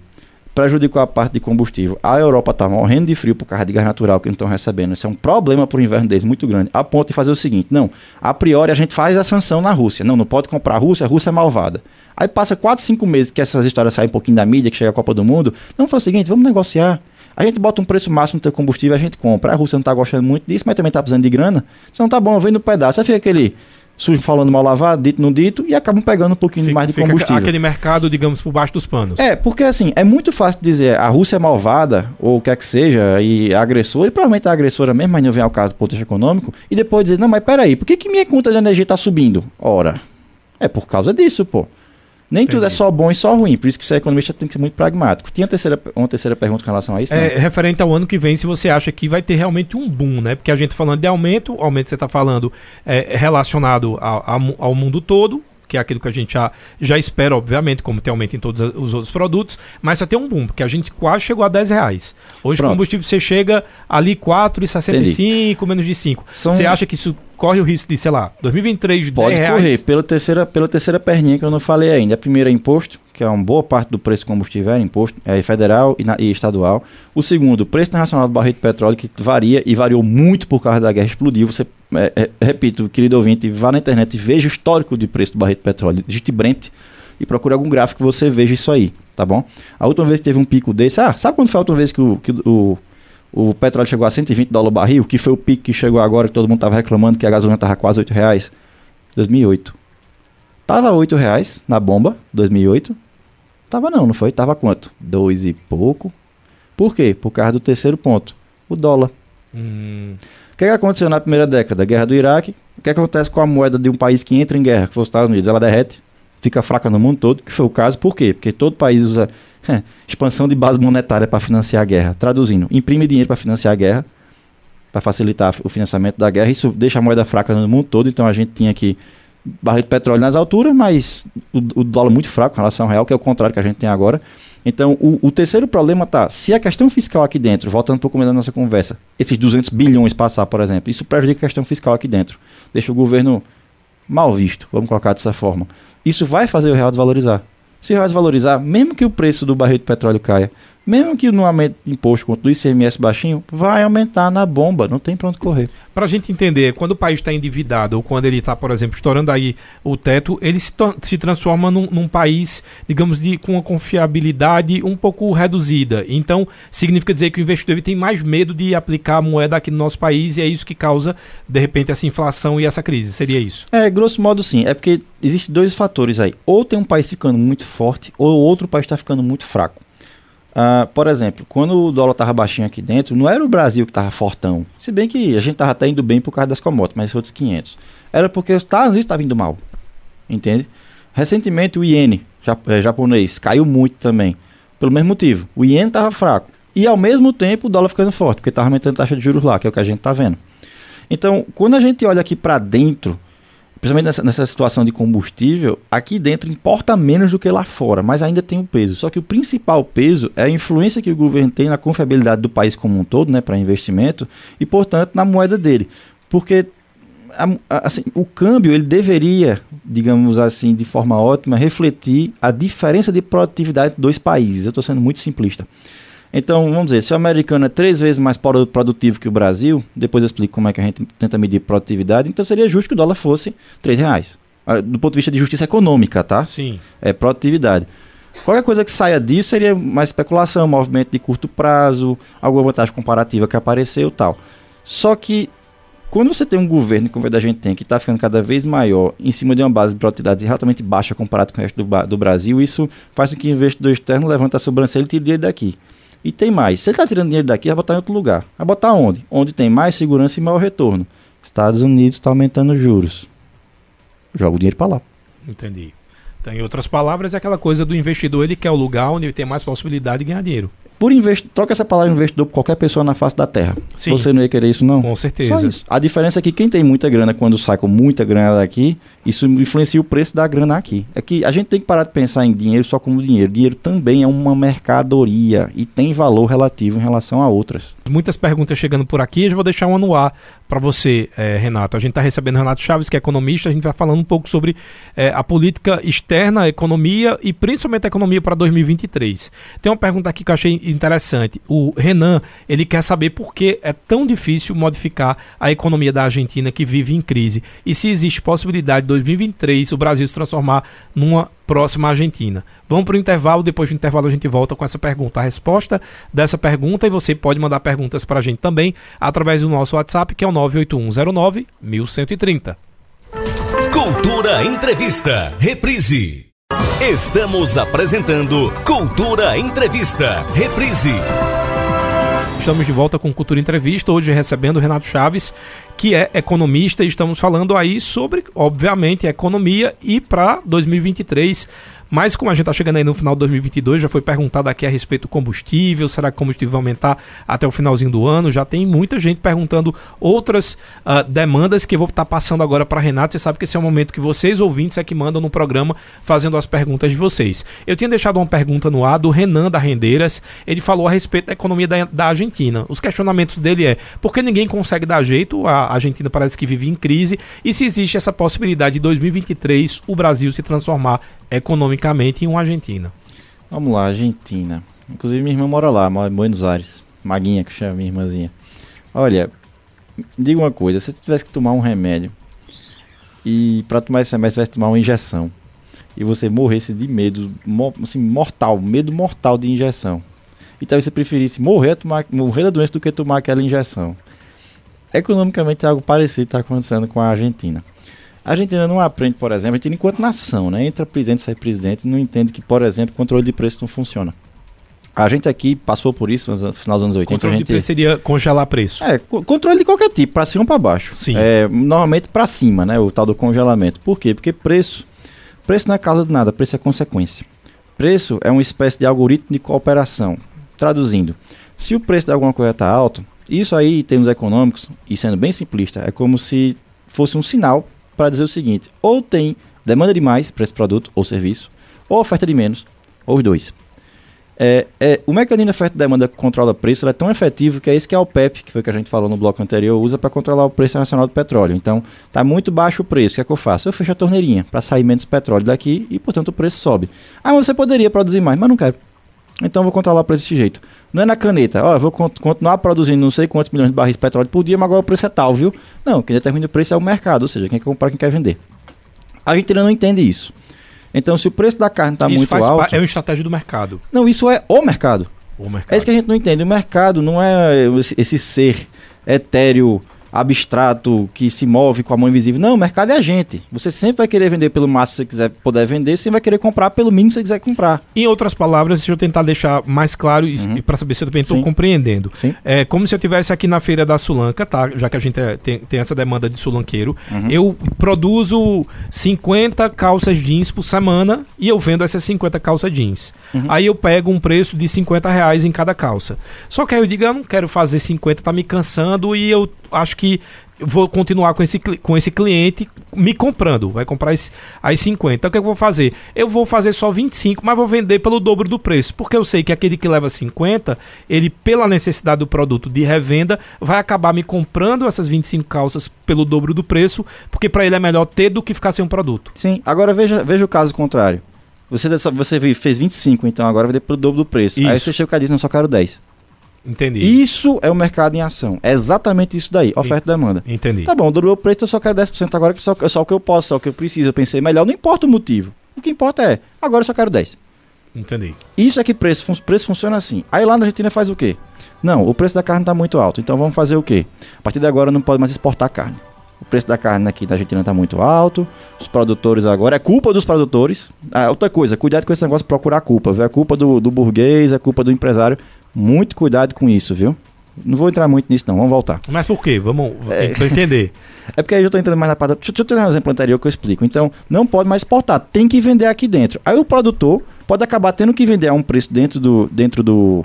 Prejudicou a parte de combustível. A Europa está morrendo de frio por causa de gás natural que não estão recebendo. Isso é um problema para o inverno deles muito grande. A ponto de fazer o seguinte: não, a priori a gente faz a sanção na Rússia. Não, não pode comprar a Rússia, a Rússia é malvada. Aí passa 4, 5 meses que essas histórias saem um pouquinho da mídia, que chega a Copa do Mundo. Não, foi o seguinte: vamos negociar. A gente bota um preço máximo no teu combustível, a gente compra. A Rússia não está gostando muito disso, mas também está precisando de grana. Se não tá bom, vem no pedaço. Aí fica aquele sujo falando mal lavado, dito não dito, e acabam pegando um pouquinho fica, mais de combustível. aquele mercado, digamos, por baixo dos panos. É, porque assim, é muito fácil dizer a Rússia é malvada, ou o que é que seja, e é agressora, e provavelmente é agressora mesmo, mas não vem ao caso do ponto econômico, e depois dizer, não, mas peraí, por que, que minha conta de energia está subindo? Ora, é por causa disso, pô. Nem Entendi. tudo é só bom e só ruim, por isso que ser economista tem que ser muito pragmático. Tinha terceira, uma terceira pergunta com relação a isso? É, referente ao ano que vem, se você acha que vai ter realmente um boom, né? Porque a gente falando de aumento, aumento você está falando é, relacionado ao, ao mundo todo, que é aquilo que a gente já, já espera, obviamente, como tem aumento em todos os outros produtos, mas só tem um boom, porque a gente quase chegou a 10 reais. Hoje o combustível você chega ali 4,65, menos de 5. São... Você acha que isso corre o risco de, sei lá, 2023, Pode 10 correr, pela terceira, pela terceira perninha que eu não falei ainda. A primeira é imposto, que é uma boa parte do preço do combustível é imposto, é federal e, na, e estadual. O segundo, o preço internacional do barril de petróleo, que varia e variou muito por causa da guerra, explodiu. Você, é, é, repito, querido ouvinte, vá na internet e veja o histórico de preço do barril de petróleo, digite Brent e procure algum gráfico que você veja isso aí, tá bom? A última vez que teve um pico desse, ah, sabe quando foi a última vez que o, que o o petróleo chegou a 120 dólares o barril, que foi o pico que chegou agora, que todo mundo estava reclamando que a gasolina estava quase 8 reais. 2008. Tava 8 reais na bomba, 2008. Tava não, não foi? Tava quanto? Dois e pouco. Por quê? Por causa do terceiro ponto, o dólar. Hum. O que, é que aconteceu na primeira década? Guerra do Iraque. O que, é que acontece com a moeda de um país que entra em guerra, que foi os Estados Unidos? Ela derrete, fica fraca no mundo todo, que foi o caso. Por quê? Porque todo país usa expansão de base monetária para financiar a guerra. Traduzindo, imprime dinheiro para financiar a guerra, para facilitar o financiamento da guerra. Isso deixa a moeda fraca no mundo todo. Então a gente tinha aqui barril de petróleo nas alturas, mas o, o, dólar muito fraco em relação ao real, que é o contrário que a gente tem agora. Então, o, o terceiro problema tá, se a questão fiscal aqui dentro, voltando um pouco mais da nossa conversa, esses 200 bilhões passar, por exemplo, isso prejudica a questão fiscal aqui dentro. Deixa o governo mal visto, vamos colocar dessa forma. Isso vai fazer o real desvalorizar se vai desvalorizar, mesmo que o preço do barril de petróleo caia, mesmo que no aumento de imposto quanto do ICMS baixinho, vai aumentar na bomba, não tem para onde correr. Para a gente entender, quando o país está endividado ou quando ele está, por exemplo, estourando aí o teto, ele se, se transforma num, num, país, digamos, de, com uma confiabilidade um pouco reduzida. Então, significa dizer que o investidor tem mais medo de aplicar a moeda aqui no nosso país e é isso que causa, de repente, essa inflação e essa crise. Seria isso? É, grosso modo sim. É porque existem dois fatores aí. Ou tem um país ficando muito forte, ou outro país está ficando muito fraco. Uh, por exemplo, quando o dólar estava baixinho aqui dentro, não era o Brasil que estava fortão. Se bem que a gente estava até indo bem por causa das commodities, mas outros 500. Era porque os Estados Unidos estavam indo mal. Entende? Recentemente o iene é, japonês caiu muito também. Pelo mesmo motivo. O iene estava fraco. E ao mesmo tempo o dólar ficando forte, porque estava aumentando a taxa de juros lá, que é o que a gente está vendo. Então, quando a gente olha aqui para dentro principalmente nessa, nessa situação de combustível, aqui dentro importa menos do que lá fora, mas ainda tem um peso. Só que o principal peso é a influência que o governo tem na confiabilidade do país como um todo, né, para investimento, e portanto na moeda dele. Porque assim, o câmbio ele deveria, digamos assim, de forma ótima, refletir a diferença de produtividade dos países. Eu estou sendo muito simplista. Então, vamos dizer, se o americano é três vezes mais produtivo que o Brasil, depois eu explico como é que a gente tenta medir produtividade, então seria justo que o dólar fosse três reais. Ah, do ponto de vista de justiça econômica, tá? Sim. É produtividade. Qualquer coisa que saia disso seria mais especulação, movimento de curto prazo, alguma vantagem comparativa que apareceu tal. Só que quando você tem um governo, como a gente tem, que está ficando cada vez maior em cima de uma base de produtividade relativamente baixa comparado com o resto do, do Brasil, isso faz com que o investidor externo levante a sobrancelha e tire daqui. E tem mais. Se ele está tirando dinheiro daqui, vai botar em outro lugar. Vai botar onde? Onde tem mais segurança e maior retorno. Estados Unidos está aumentando os juros. Joga o dinheiro para lá. Entendi. Então, em outras palavras, é aquela coisa do investidor, ele quer o lugar onde ele tem mais possibilidade de ganhar dinheiro. Por invest... Troca essa palavra investidor por qualquer pessoa na face da terra. Sim. Você não ia querer isso, não? Com certeza. A diferença é que quem tem muita grana, quando sai com muita grana daqui, Isso influencia o preço da grana aqui. É que a gente tem que parar de pensar em dinheiro só como dinheiro. Dinheiro também é uma mercadoria e tem valor relativo em relação a outras. Muitas perguntas chegando por aqui, eu vou deixar uma no ar para você, eh, Renato. A gente está recebendo Renato Chaves, que é economista, a gente vai falando um pouco sobre eh, a política externa, a economia e principalmente a economia para 2023. Tem uma pergunta aqui que eu achei interessante. O Renan, ele quer saber por que é tão difícil modificar a economia da Argentina que vive em crise e se existe possibilidade de 2023 o Brasil se transformar numa próxima Argentina. Vamos para o intervalo, depois do intervalo a gente volta com essa pergunta. A resposta dessa pergunta, e você pode mandar perguntas para a gente também através do nosso WhatsApp, que é o 98109 1130. Cultura Entrevista, reprise. Estamos apresentando Cultura Entrevista, reprise. Estamos de volta com Cultura Entrevista, hoje recebendo o Renato Chaves, que é economista, e estamos falando aí sobre, obviamente, economia e para 2023 mas como a gente está chegando aí no final de 2022, já foi perguntado aqui a respeito do combustível, será que o combustível vai aumentar até o finalzinho do ano? Já tem muita gente perguntando outras uh, demandas que eu vou estar tá passando agora para Renato. Você sabe que esse é o momento que vocês ouvintes é que mandam no programa fazendo as perguntas de vocês. Eu tinha deixado uma pergunta no ar do Renan da Rendeiras. Ele falou a respeito da economia da, da Argentina. Os questionamentos dele é por que ninguém consegue dar jeito? A Argentina parece que vive em crise e se existe essa possibilidade de 2023 o Brasil se transformar economicamente em uma Argentina. Vamos lá, Argentina. Inclusive minha irmã mora lá, mora em Buenos Aires. Maguinha, que chama minha irmãzinha. Olha, diga uma coisa, se você tivesse que tomar um remédio e para tomar esse remédio você tivesse que tomar uma injeção e você morresse de medo, assim, mortal, medo mortal de injeção. E talvez você preferisse morrer, tomar, morrer da doença do que tomar aquela injeção. Economicamente, algo parecido está acontecendo com a Argentina. A Argentina não aprende, por exemplo, a Argentina enquanto nação, né? Entra presidente, sai presidente, não entende que, por exemplo, controle de preço não funciona. A gente aqui passou por isso no final dos anos 80. Controle gente... de preço seria congelar preço. É, controle de qualquer tipo, para cima ou para baixo. Sim. É, normalmente para cima, né? O tal do congelamento. Por quê? Porque preço, preço não é causa de nada, preço é consequência. Preço é uma espécie de algoritmo de cooperação. Traduzindo, se o preço de alguma coisa está alto, isso aí, em termos econômicos, e sendo bem simplista, é como se fosse um sinal para dizer o seguinte: ou tem demanda demais para esse produto ou serviço, ou oferta de menos, ou os dois. É, é, o mecanismo de oferta e demanda que controla o preço é tão efetivo que é esse que é o PEP, que foi o que a gente falou no bloco anterior, usa para controlar o preço nacional do petróleo. Então, está muito baixo o preço. O que é que eu faço? Eu fecho a torneirinha para sair menos petróleo daqui e, portanto, o preço sobe. Ah, mas você poderia produzir mais, mas não quero. Então eu vou controlar o preço desse jeito. Não é na caneta, ó, eu vou continuar produzindo não sei quantos milhões de barris de petróleo por dia, mas agora o preço é tal, viu? Não, quem determina o preço é o mercado, ou seja, quem quer comprar, quem quer vender. A gente ainda não entende isso. Então, se o preço da carne está muito alto. É uma estratégia do mercado. Não, isso é o mercado. O mercado. É isso que a gente não entende. O mercado não é esse, esse ser etéreo abstrato que se move com a mão invisível. Não, o mercado é a gente. Você sempre vai querer vender pelo máximo que você quiser poder vender, você vai querer comprar pelo mínimo que você quiser comprar. Em outras palavras, deixa eu tentar deixar mais claro e, uhum. para saber se eu também estou compreendendo. Sim. É como se eu tivesse aqui na feira da Sulanca, tá? Já que a gente é, tem, tem, essa demanda de sulanqueiro. Uhum. Eu produzo 50 calças jeans por semana e eu vendo essas 50 calças jeans. Uhum. Aí eu pego um preço de 50 reais em cada calça. Só que aí eu digo, eu não quero fazer 50, tá me cansando e eu acho que vou continuar com esse, com esse cliente me comprando. Vai comprar as, as 50. Então o que eu vou fazer? Eu vou fazer só 25, mas vou vender pelo dobro do preço. Porque eu sei que aquele que leva 50, ele, pela necessidade do produto de revenda, vai acabar me comprando essas 25 calças pelo dobro do preço, porque para ele é melhor ter do que ficar sem um produto. Sim, agora veja, veja o caso contrário. Você, você fez 25, então agora vai ter pelo dobro do preço. Isso. Aí você chega e diz, não, só quero 10. Entendi. Isso é o mercado em ação. É exatamente isso daí, oferta e demanda. Entendi. Tá bom, durou o preço, eu só quero 10% agora, que só, só o que eu posso, só o que eu preciso. Eu pensei melhor, não importa o motivo. O que importa é, agora eu só quero 10. Entendi. Isso é que preço, preço funciona assim. Aí lá na Argentina faz o quê? Não, o preço da carne está muito alto, então vamos fazer o quê? A partir de agora não pode mais exportar carne. O preço da carne aqui na Argentina está muito alto. Os produtores agora. É culpa dos produtores. Ah, outra coisa, cuidado com esse negócio de procurar culpa. Viu? É culpa do, do burguês, é culpa do empresário. Muito cuidado com isso, viu? Não vou entrar muito nisso, não. Vamos voltar. Mas por quê? Vamos é... entender. é porque aí eu estou entrando mais na parte. Deixa, deixa eu ter um exemplo anterior que eu explico. Então, não pode mais exportar, tem que vender aqui dentro. Aí o produtor pode acabar tendo que vender a um preço dentro do, dentro do,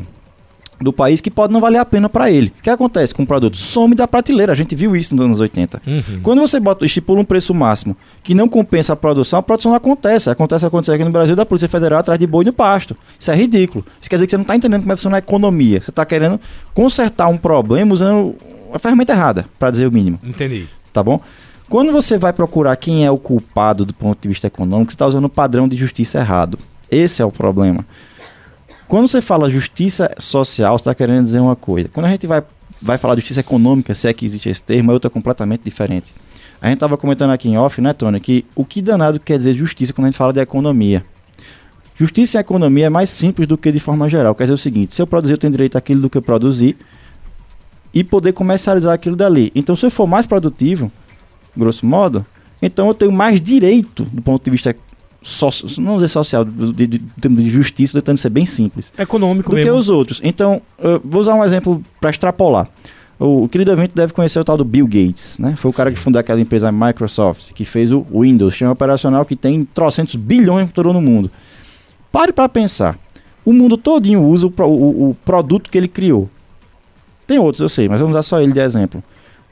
do país que pode não valer a pena para ele. O que acontece com o produto? Some da prateleira. A gente viu isso nos anos 80. Uhum. Quando você bota, estipula um preço máximo que não compensa a produção, a produção não acontece. Acontece acontecer aqui no Brasil da Polícia Federal atrás de boi no pasto. Isso é ridículo. Isso quer dizer que você não está entendendo como é funciona a economia. Você está querendo consertar um problema usando a ferramenta errada, para dizer o mínimo. Entendi. Tá bom? Quando você vai procurar quem é o culpado do ponto de vista econômico, você está usando o padrão de justiça errado. Esse é o problema. Quando você fala justiça social, você está querendo dizer uma coisa. Quando a gente vai, vai falar de justiça econômica, se é que existe esse termo, é outra completamente diferente. A gente estava comentando aqui em off, né, Tony, que o que danado quer dizer justiça quando a gente fala de economia. Justiça em economia é mais simples do que de forma geral. Quer dizer o seguinte: se eu produzir, eu tenho direito àquilo do que eu produzi e poder comercializar aquilo dali. Então, se eu for mais produtivo, grosso modo, então eu tenho mais direito do ponto de vista social, não dizer social, de, de, de justiça, tentando ser bem simples. Econômico do mesmo. que os outros. Então, vou usar um exemplo para extrapolar. O, o querido evento deve conhecer o tal do Bill Gates, né? Foi o Sim. cara que fundou aquela empresa Microsoft, que fez o Windows, sistema operacional que tem trocentos bilhões por todo no mundo. Pare para pensar. O mundo todinho usa o, o, o produto que ele criou. Tem outros, eu sei, mas vamos usar só ele de exemplo.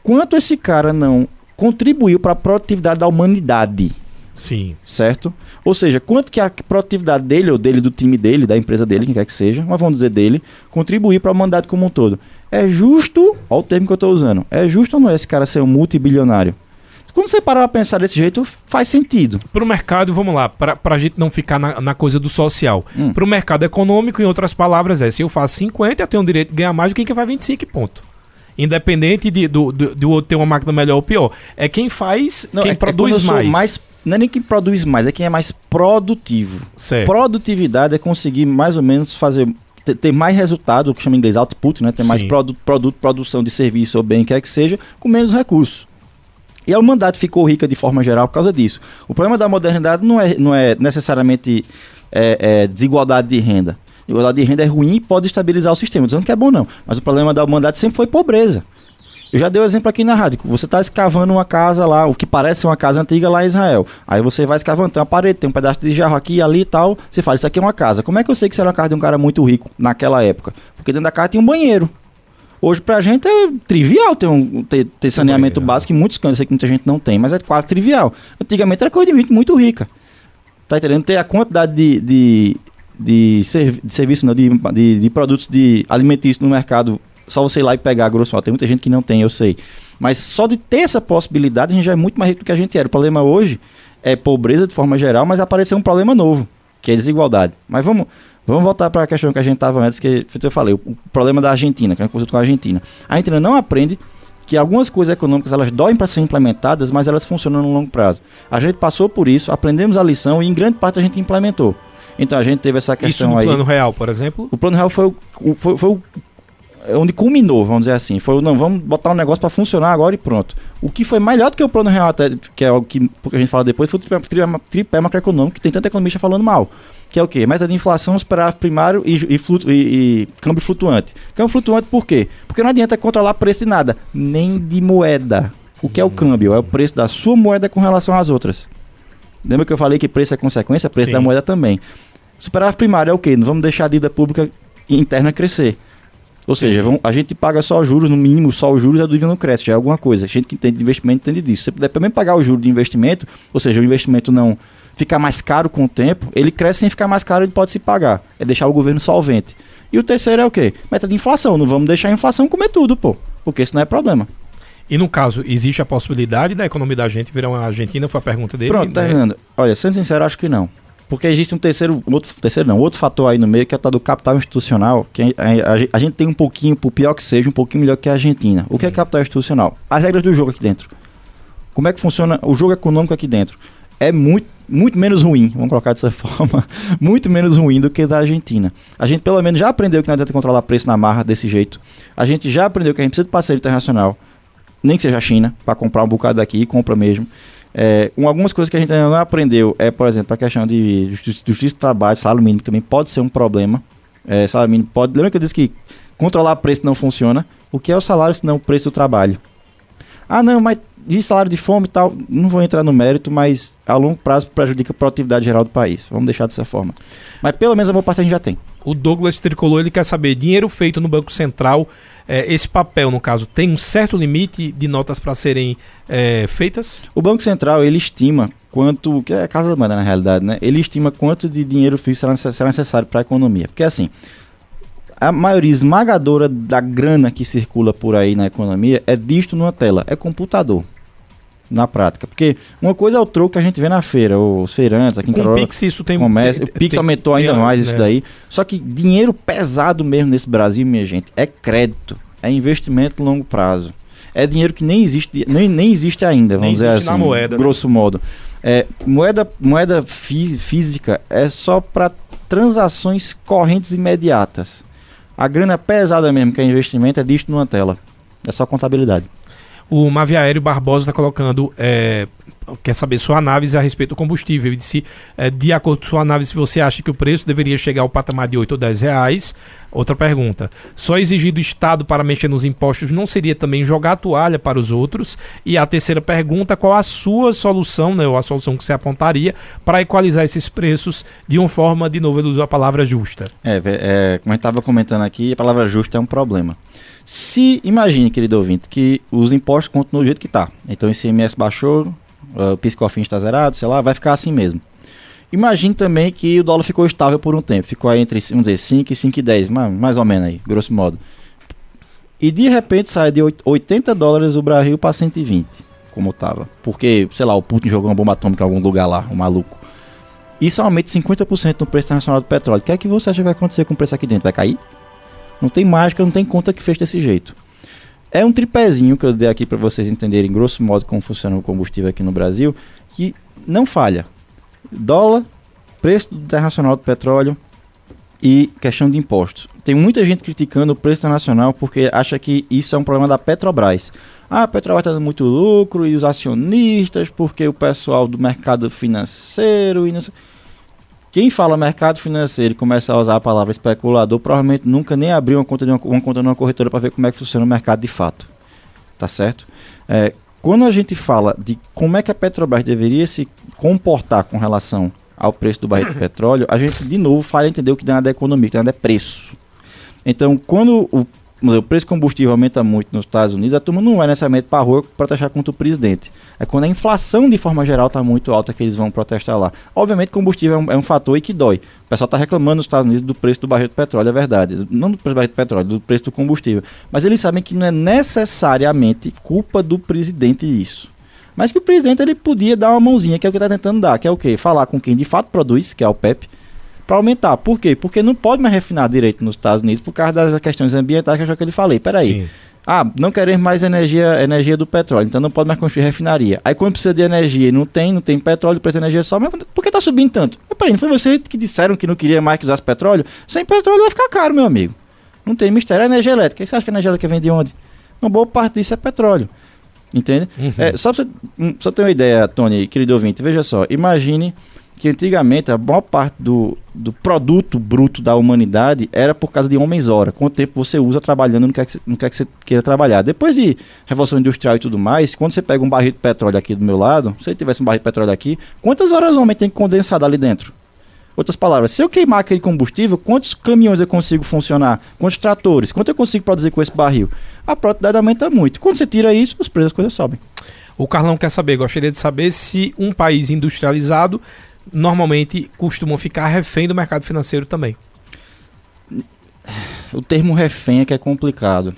Quanto esse cara não contribuiu para a produtividade da humanidade? Sim. Certo? Ou seja, quanto que a produtividade dele, ou dele, do time dele, da empresa dele, quem quer que seja, mas vamos dizer dele, contribuir para a humanidade como um todo. É justo, olha o termo que eu estou usando, é justo ou não é esse cara ser um multibilionário? Quando você parar pra pensar desse jeito, faz sentido. Para o mercado, vamos lá, para a gente não ficar na, na coisa do social. Hum. Para o mercado econômico, em outras palavras, é se eu faço 50, eu tenho o direito de ganhar mais do que quem vai 25 ponto. Independente de, do, do, do outro ter uma máquina melhor ou pior. É quem faz, não, quem é, produz é mais. mais. Não é nem quem produz mais, é quem é mais produtivo. Certo. Produtividade é conseguir mais ou menos fazer ter mais resultado, o que chama em inglês output, né? Ter mais produto, produto, produção de serviço ou bem, quer que seja, com menos recursos. E a humanidade ficou rica de forma geral por causa disso. O problema da modernidade não é, não é necessariamente é, é, desigualdade de renda. Desigualdade de renda é ruim e pode estabilizar o sistema. Dizendo que é bom, não. Mas o problema da humanidade sempre foi pobreza. Eu já dei o um exemplo aqui na rádio. Você está escavando uma casa lá, o que parece uma casa antiga lá em Israel. Aí você vai escavando, tem uma parede, tem um pedaço de jarro aqui ali e tal. Você fala, isso aqui é uma casa. Como é que eu sei que isso era uma casa de um cara muito rico naquela época? Porque dentro da casa tinha um banheiro. Hoje pra gente é trivial ter, um, ter, ter saneamento básico em muitos cantos, eu sei que muita gente não tem, mas é quase trivial. Antigamente era coisa de gente muito rica. Tá entendendo? Ter a quantidade de, de, de, serv de serviço, não, de, de, de, produtos de alimentícios no mercado, só você ir lá e pegar, grosso modo. Tem muita gente que não tem, eu sei. Mas só de ter essa possibilidade, a gente já é muito mais rico do que a gente era. O problema hoje é pobreza de forma geral, mas apareceu um problema novo, que é desigualdade. Mas vamos, Vamos voltar para a questão que a gente estava antes, que eu falei, o, problema da Argentina, que é uma coisa com a Argentina. A Argentina não aprende que algumas coisas econômicas elas doem para ser implementadas, mas elas funcionam no longo prazo. A gente passou por isso, aprendemos a lição e em grande parte a gente implementou. Então a gente teve essa questão isso no aí. O plano real, por exemplo? O plano real foi, o, foi, foi o onde culminou, vamos dizer assim. Foi, não, vamos botar um negócio para funcionar agora e pronto. O que foi melhor do que o plano real, até, que é o que a gente fala depois, foi o tripé, tripé macroeconômico, que tem tanta economista falando mal que é o quê? Meta de inflação, superávit primário e, e, flutu, e, e, câmbio flutuante. Câmbio flutuante por quê? Porque não adianta controlar preço de nada, nem de moeda. O que é o câmbio? É o preço da sua moeda com relação às outras. Lembra que eu falei que preço é consequência? Preço Sim. da moeda também. Superávit primário é o quê? Não vamos deixar a dívida pública interna crescer. Ou seja, vamos, a gente paga só juros, no mínimo só os juros e a dívida não cresce, já é alguma coisa. A gente que entende de investimento entende disso. Se você puder também pagar o juro de investimento, ou seja, o investimento não ficar mais caro com o tempo, ele cresce sem ficar mais caro, ele pode se pagar. É deixar o governo solvente. E o terceiro é o quê? Meta de inflação. Não vamos deixar a inflação comer tudo, pô. Porque isso não é problema. E no caso, existe a possibilidade da economia da gente virar uma Argentina? Foi a pergunta dele. Pronto, né? Fernando. Olha, sendo sincero, acho que não. Porque existe um terceiro, um outro, terceiro não, outro fator aí no meio que é o do capital institucional, que a, a, a, gente tem um pouquinho, por pior que seja, um pouquinho melhor que a Argentina. O que é uhum. capital institucional? As regras do jogo aqui dentro. Como é que funciona o jogo econômico aqui dentro? É muito muito menos ruim, vamos colocar dessa forma, muito menos ruim do que da Argentina. A gente pelo menos já aprendeu que não adianta controlar preço na marra desse jeito. A gente já aprendeu que a gente precisa de parceiro internacional, nem que seja a China, para comprar um bocado daqui e compra mesmo. É, um, algumas coisas que a gente ainda não aprendeu é, por exemplo, a questão de justiça, justiça do trabalho, salário mínimo, também pode ser um problema. É, salário mínimo pode. Lembra que eu disse que controlar preço não funciona? O que é o salário se não o preço do trabalho? Ah, não, mas de salário de fome e tal, não vou entrar no mérito, mas a longo prazo prejudica a produtividade geral do país. Vamos deixar dessa forma. Mas pelo menos a boa parte a gente já tem. O Douglas Tricolor ele quer saber: dinheiro feito no Banco Central, é, esse papel, no caso, tem um certo limite de notas para serem é, feitas? O Banco Central ele estima quanto, que é a casa da moeda na realidade, né? Ele estima quanto de dinheiro fixo será necessário para a economia. Porque assim, a maioria esmagadora da grana que circula por aí na economia é disto numa tela, é computador. Na prática, porque uma coisa é o troco que a gente vê na feira, os feirantes aqui em Com o Pix isso tem comércio, tem, o Pix tem, aumentou ainda tem, mais isso né? daí. Só que dinheiro pesado mesmo nesse Brasil, minha gente, é crédito, é investimento longo prazo. É dinheiro que nem existe, nem, nem existe ainda, vamos nem dizer assim, na moeda, né? grosso né? modo. É, moeda moeda fí física é só para transações correntes imediatas. A grana pesada mesmo, que é investimento, é disto numa tela. É só contabilidade. O Maviaério Barbosa está colocando é, quer saber sua análise a respeito do combustível. Ele disse, é, de acordo com sua análise, se você acha que o preço deveria chegar ao patamar de 8 ou 10 reais. Outra pergunta. Só exigir do Estado para mexer nos impostos não seria também jogar a toalha para os outros? E a terceira pergunta, qual a sua solução, né, ou a solução que você apontaria para equalizar esses preços de uma forma, de novo, ele usou a palavra justa? É, é como a gente estava comentando aqui, a palavra justa é um problema. Se, imagine, querido ouvinte, que os impostos continuam do jeito que está. Então o ICMS baixou, uh, o PIS/COFINS está zerado, sei lá, vai ficar assim mesmo. Imagine também que o dólar ficou estável por um tempo, ficou aí entre, vamos dizer, 5 e 5,10, mais, mais ou menos aí, grosso modo. E de repente sai de 80 dólares o barril para 120, como estava. Porque, sei lá, o Putin jogou uma bomba atômica em algum lugar lá, um maluco. Isso aumenta 50% no preço internacional do petróleo. O que é que você acha que vai acontecer com o preço aqui dentro? Vai cair? Não tem mágica, não tem conta que fez desse jeito. É um tripézinho que eu dei aqui para vocês entenderem, grosso modo, como funciona o combustível aqui no Brasil, que não falha. Dólar, preço internacional do petróleo e questão de impostos. Tem muita gente criticando o preço internacional porque acha que isso é um problema da Petrobras. Ah, a Petrobras está dando muito lucro e os acionistas, porque o pessoal do mercado financeiro e não sei. Quem fala mercado financeiro e começa a usar a palavra especulador, provavelmente nunca nem abriu uma conta de uma, uma conta numa corretora para ver como é que funciona o mercado de fato. Tá certo? É, quando a gente fala de como é que a Petrobras deveria se comportar com relação ao preço do barril de petróleo, a gente de novo faz entender o que nada é economia, que nada é preço. Então, quando o o preço do combustível aumenta muito nos Estados Unidos, a turma não vai necessariamente para a rua protestar contra o presidente. É quando a inflação, de forma geral, está muito alta que eles vão protestar lá. Obviamente, combustível é um, é um fator e que dói. O pessoal está reclamando nos Estados Unidos do preço do barril de petróleo, é verdade. Não do preço do barril de petróleo, do preço do combustível. Mas eles sabem que não é necessariamente culpa do presidente isso. Mas que o presidente ele podia dar uma mãozinha, que é o que está tentando dar, que é o quê? Falar com quem de fato produz, que é o PEP, para aumentar. Por quê? Porque não pode mais refinar direito nos Estados Unidos por causa das questões ambientais que eu já que ele falei. Peraí. Sim. Ah, não queremos mais energia, energia do petróleo, então não pode mais construir refinaria. Aí quando precisa de energia e não tem, não tem petróleo, precisa de energia só, mas por que está subindo tanto? Mas peraí, não foi você que disseram que não queria mais que usasse petróleo? Sem petróleo vai ficar caro, meu amigo. Não tem mistério, é energia elétrica. E você acha que a energia elétrica vem de onde? Uma boa parte disso é petróleo. Entende? Uhum. É, só para você, hum, só ter uma ideia, Tony, querido ouvinte, veja só, imagine que antigamente a maior parte do, do produto bruto da humanidade era por causa de homens-hora. Quanto tempo você usa trabalhando no que, é que você, no que, é que você queira trabalhar. Depois de Revolução Industrial e tudo mais, quando você pega um barril de petróleo aqui do meu lado, se eu tivesse um barril de petróleo aqui, quantas horas o homem tem condensado ali dentro? Outras palavras, se eu queimar aquele combustível, quantos caminhões eu consigo funcionar? Quantos tratores? Quanto eu consigo produzir com esse barril? A produtividade aumenta muito. Quando você tira isso, os preços das coisas sobem. O Carlão quer saber, gostaria de saber se um país industrializado normalmente costumam ficar refém do mercado financeiro também. O termo refém é que é complicado.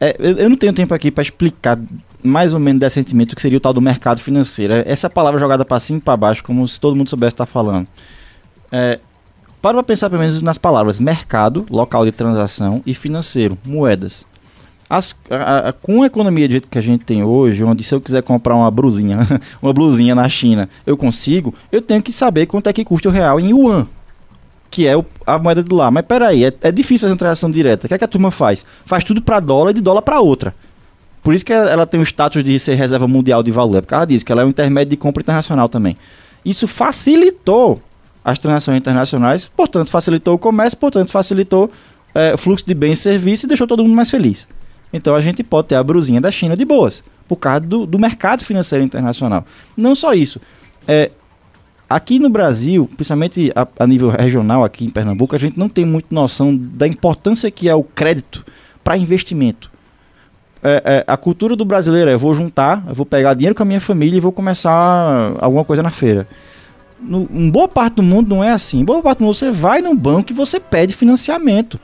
É, eu, eu, não tenho tempo aqui para explicar mais ou menos decentemente o que seria o tal do mercado financeiro. É, essa palavra jogada para cima e para baixo, como se todo mundo soubesse estar tá falando. É, para pensar pelo menos nas palavras mercado, local de transação, e financeiro, moedas. As, a, a, com a economia do jeito que a gente tem hoje, onde se eu quiser comprar uma blusinha, uma blusinha na China, eu consigo, eu tenho que saber quanto é que custa o real em yuan, que é o, a moeda de lá. Mas peraí, é, é difícil fazer uma transação direta. O que, é que a turma faz? Faz tudo para dólar e de dólar para outra. Por isso que ela, ela tem o status de ser reserva mundial de valor. É por causa disso, que ela é um intermédio de compra internacional também. Isso facilitou as transações internacionais, portanto facilitou o comércio, portanto facilitou é, o fluxo de bens e serviços e deixou todo mundo mais feliz. Então a gente pode ter a brusinha da China de boas, por causa do, do mercado financeiro internacional. Não só isso. É, aqui no Brasil, principalmente a, a, nível regional, aqui em Pernambuco, a gente não tem muita noção da importância que é o crédito para investimento. É, é, a cultura do brasileiro é: eu vou juntar, eu vou pegar dinheiro com a minha família e vou começar alguma coisa na feira. No, em boa parte do mundo não é assim. Em boa parte do mundo você vai no banco e você pede financiamento.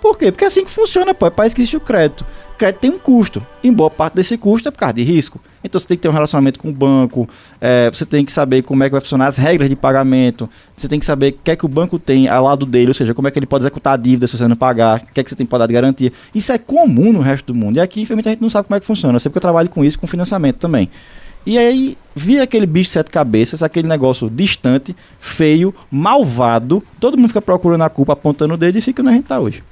Por quê? Porque é assim que funciona, pô. É para existe o crédito. O crédito tem um custo. E boa parte desse custo é por causa de risco. Então você tem que ter um relacionamento com o banco, é, você tem que saber como é que vai funcionar as regras de pagamento, você tem que saber o que é que o banco tem ao lado dele, ou seja, como é que ele pode executar a dívida se você não pagar, o que é que você tem para dar de garantia. Isso é comum no resto do mundo. E aqui, infelizmente, a gente não sabe como é que funciona. Eu sei eu trabalho com isso, com financiamento também. E aí, via aquele bicho de sete cabeças, aquele negócio distante, feio, malvado, todo mundo fica procurando a culpa, apontando o dedo e fica onde a gente tá hoje.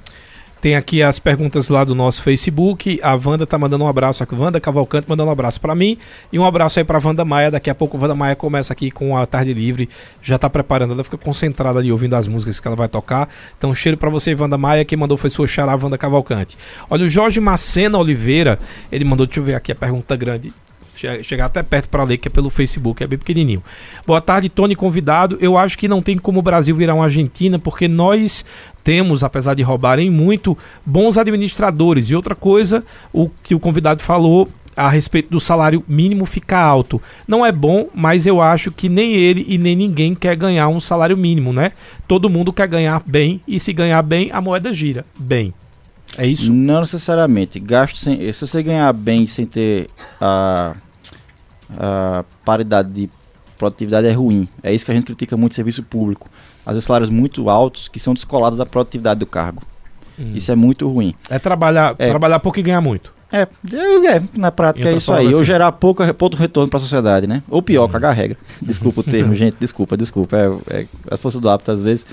Tem aqui as perguntas lá do nosso Facebook. A Wanda tá mandando um abraço aqui. Wanda Cavalcante mandando um abraço para mim. E um abraço aí pra Wanda Maia. Daqui a pouco a Wanda Maia começa aqui com a tarde livre. Já tá preparando. Ela fica concentrada ali ouvindo as músicas que ela vai tocar. Então, cheiro para você, Wanda Maia. Quem mandou foi sua xará, Wanda Cavalcante. Olha, o Jorge Macena Oliveira. Ele mandou, deixa eu ver aqui a pergunta grande chegar até perto para ler, que é pelo Facebook, é bem pequenininho. Boa tarde, Tony, convidado. Eu acho que não tem como o Brasil virar uma Argentina, porque nós temos, apesar de roubarem muito, bons administradores. E outra coisa, o que o convidado falou a respeito do salário mínimo ficar alto. Não é bom, mas eu acho que nem ele e nem ninguém quer ganhar um salário mínimo, né? Todo mundo quer ganhar bem e se ganhar bem, a moeda gira bem. É isso? Não necessariamente. Gasto sem, se você ganhar bem sem ter a a paridade de produtividade é ruim. É isso que a gente critica muito serviço público. Às vezes salários muito altos que são descolados da produtividade do cargo. Hum. Isso é muito ruim. É trabalhar, é. trabalhar pouco e ganhar muito. É, é na prática é isso aí. Assim. Ou gerar pouco, pouco retorno para a sociedade, né? Ou pior, hum. cagar regra. Desculpa o termo, gente. Desculpa, desculpa. É, é as forças do hábito às vezes.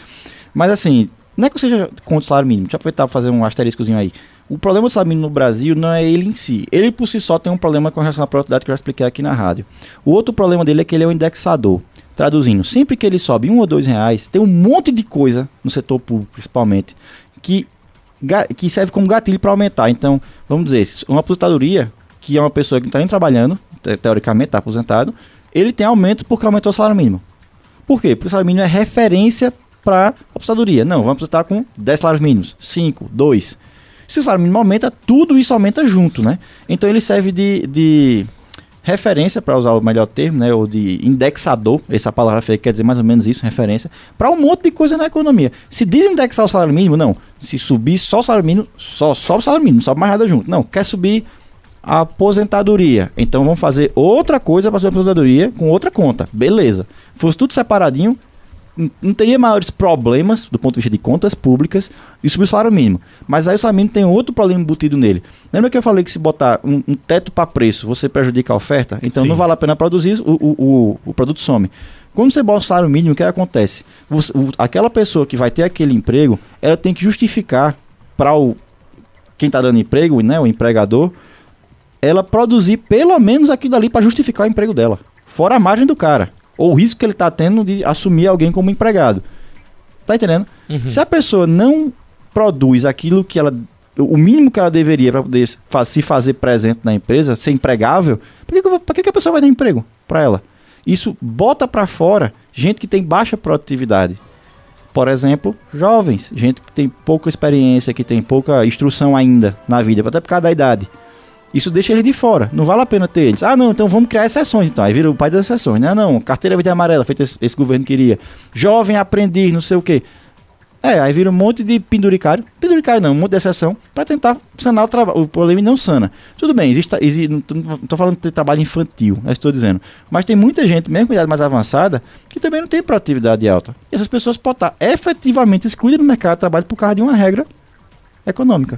Mas assim, não é que eu seja contra o salário mínimo. Deixa eu aproveitar para fazer um asteriscozinho aí. O problema do mínimo no Brasil não é ele em si. Ele por si só tem um problema com relação à produtividade que eu já expliquei aqui na rádio. O outro problema dele é que ele é um indexador. Traduzindo, sempre que ele sobe um ou dois reais, tem um monte de coisa no setor público, principalmente, que, que serve como gatilho para aumentar. Então, vamos dizer, uma aposentadoria, que é uma pessoa que não está nem trabalhando, teoricamente está aposentado, ele tem aumento porque aumentou o salário mínimo. Por quê? Porque o salário mínimo é referência para a aposentadoria. Não, vamos aposentar com 10 salários mínimos, 5, 2. Se o salário mínimo aumenta, tudo isso aumenta junto, né? Então ele serve de, de referência, para usar o melhor termo, né? Ou de indexador, essa palavra feia quer dizer mais ou menos isso, referência, para um monte de coisa na economia. Se desindexar o salário mínimo, não. Se subir só o salário mínimo, só sobe o salário mínimo, não sobe mais nada junto. Não, quer subir a aposentadoria. Então vamos fazer outra coisa para subir a aposentadoria com outra conta. Beleza. Fosse tudo separadinho, não teria maiores problemas do ponto de vista de contas públicas e subir o salário mínimo. Mas aí o salário mínimo tem outro problema embutido nele. Lembra que eu falei que se botar um, um teto para preço, você prejudica a oferta? Então Sim. não vale a pena produzir, o, o, o, o, produto some. Quando você bota o salário mínimo, o que acontece? Você, aquela pessoa que vai ter aquele emprego, ela tem que justificar para o quem está dando emprego, né, o empregador, ela produzir pelo menos aquilo ali para justificar o emprego dela. Fora a margem do cara ou o risco que ele está tendo de assumir alguém como empregado. Tá entendendo? Uhum. Se a pessoa não produz aquilo que ela. O mínimo que ela deveria para poder se fazer presente na empresa, ser empregável, por que, que, que a pessoa vai dar emprego para ela? Isso bota para fora gente que tem baixa produtividade. Por exemplo, jovens, gente que tem pouca experiência, que tem pouca instrução ainda na vida, até por causa da idade. Isso deixa ele de fora. Não vale a pena ter eles. Ah, não, então vamos criar exceções. Então, aí vira o pai das exceções. Não, não, carteira verde e amarela, feito esse, esse, governo queria. Jovem aprendiz, não sei o quê. É, aí vira um monte de penduricário. Penduricário não, um monte de exceção para tentar sanar o, o problema não sana. Tudo bem, existe, existe não estou falando de trabalho infantil, é estou dizendo. Mas tem muita gente, mesmo com idade mais avançada, que também não tem produtividade alta. E essas pessoas podem estar efetivamente excluídas do mercado de trabalho por causa de uma regra econômica.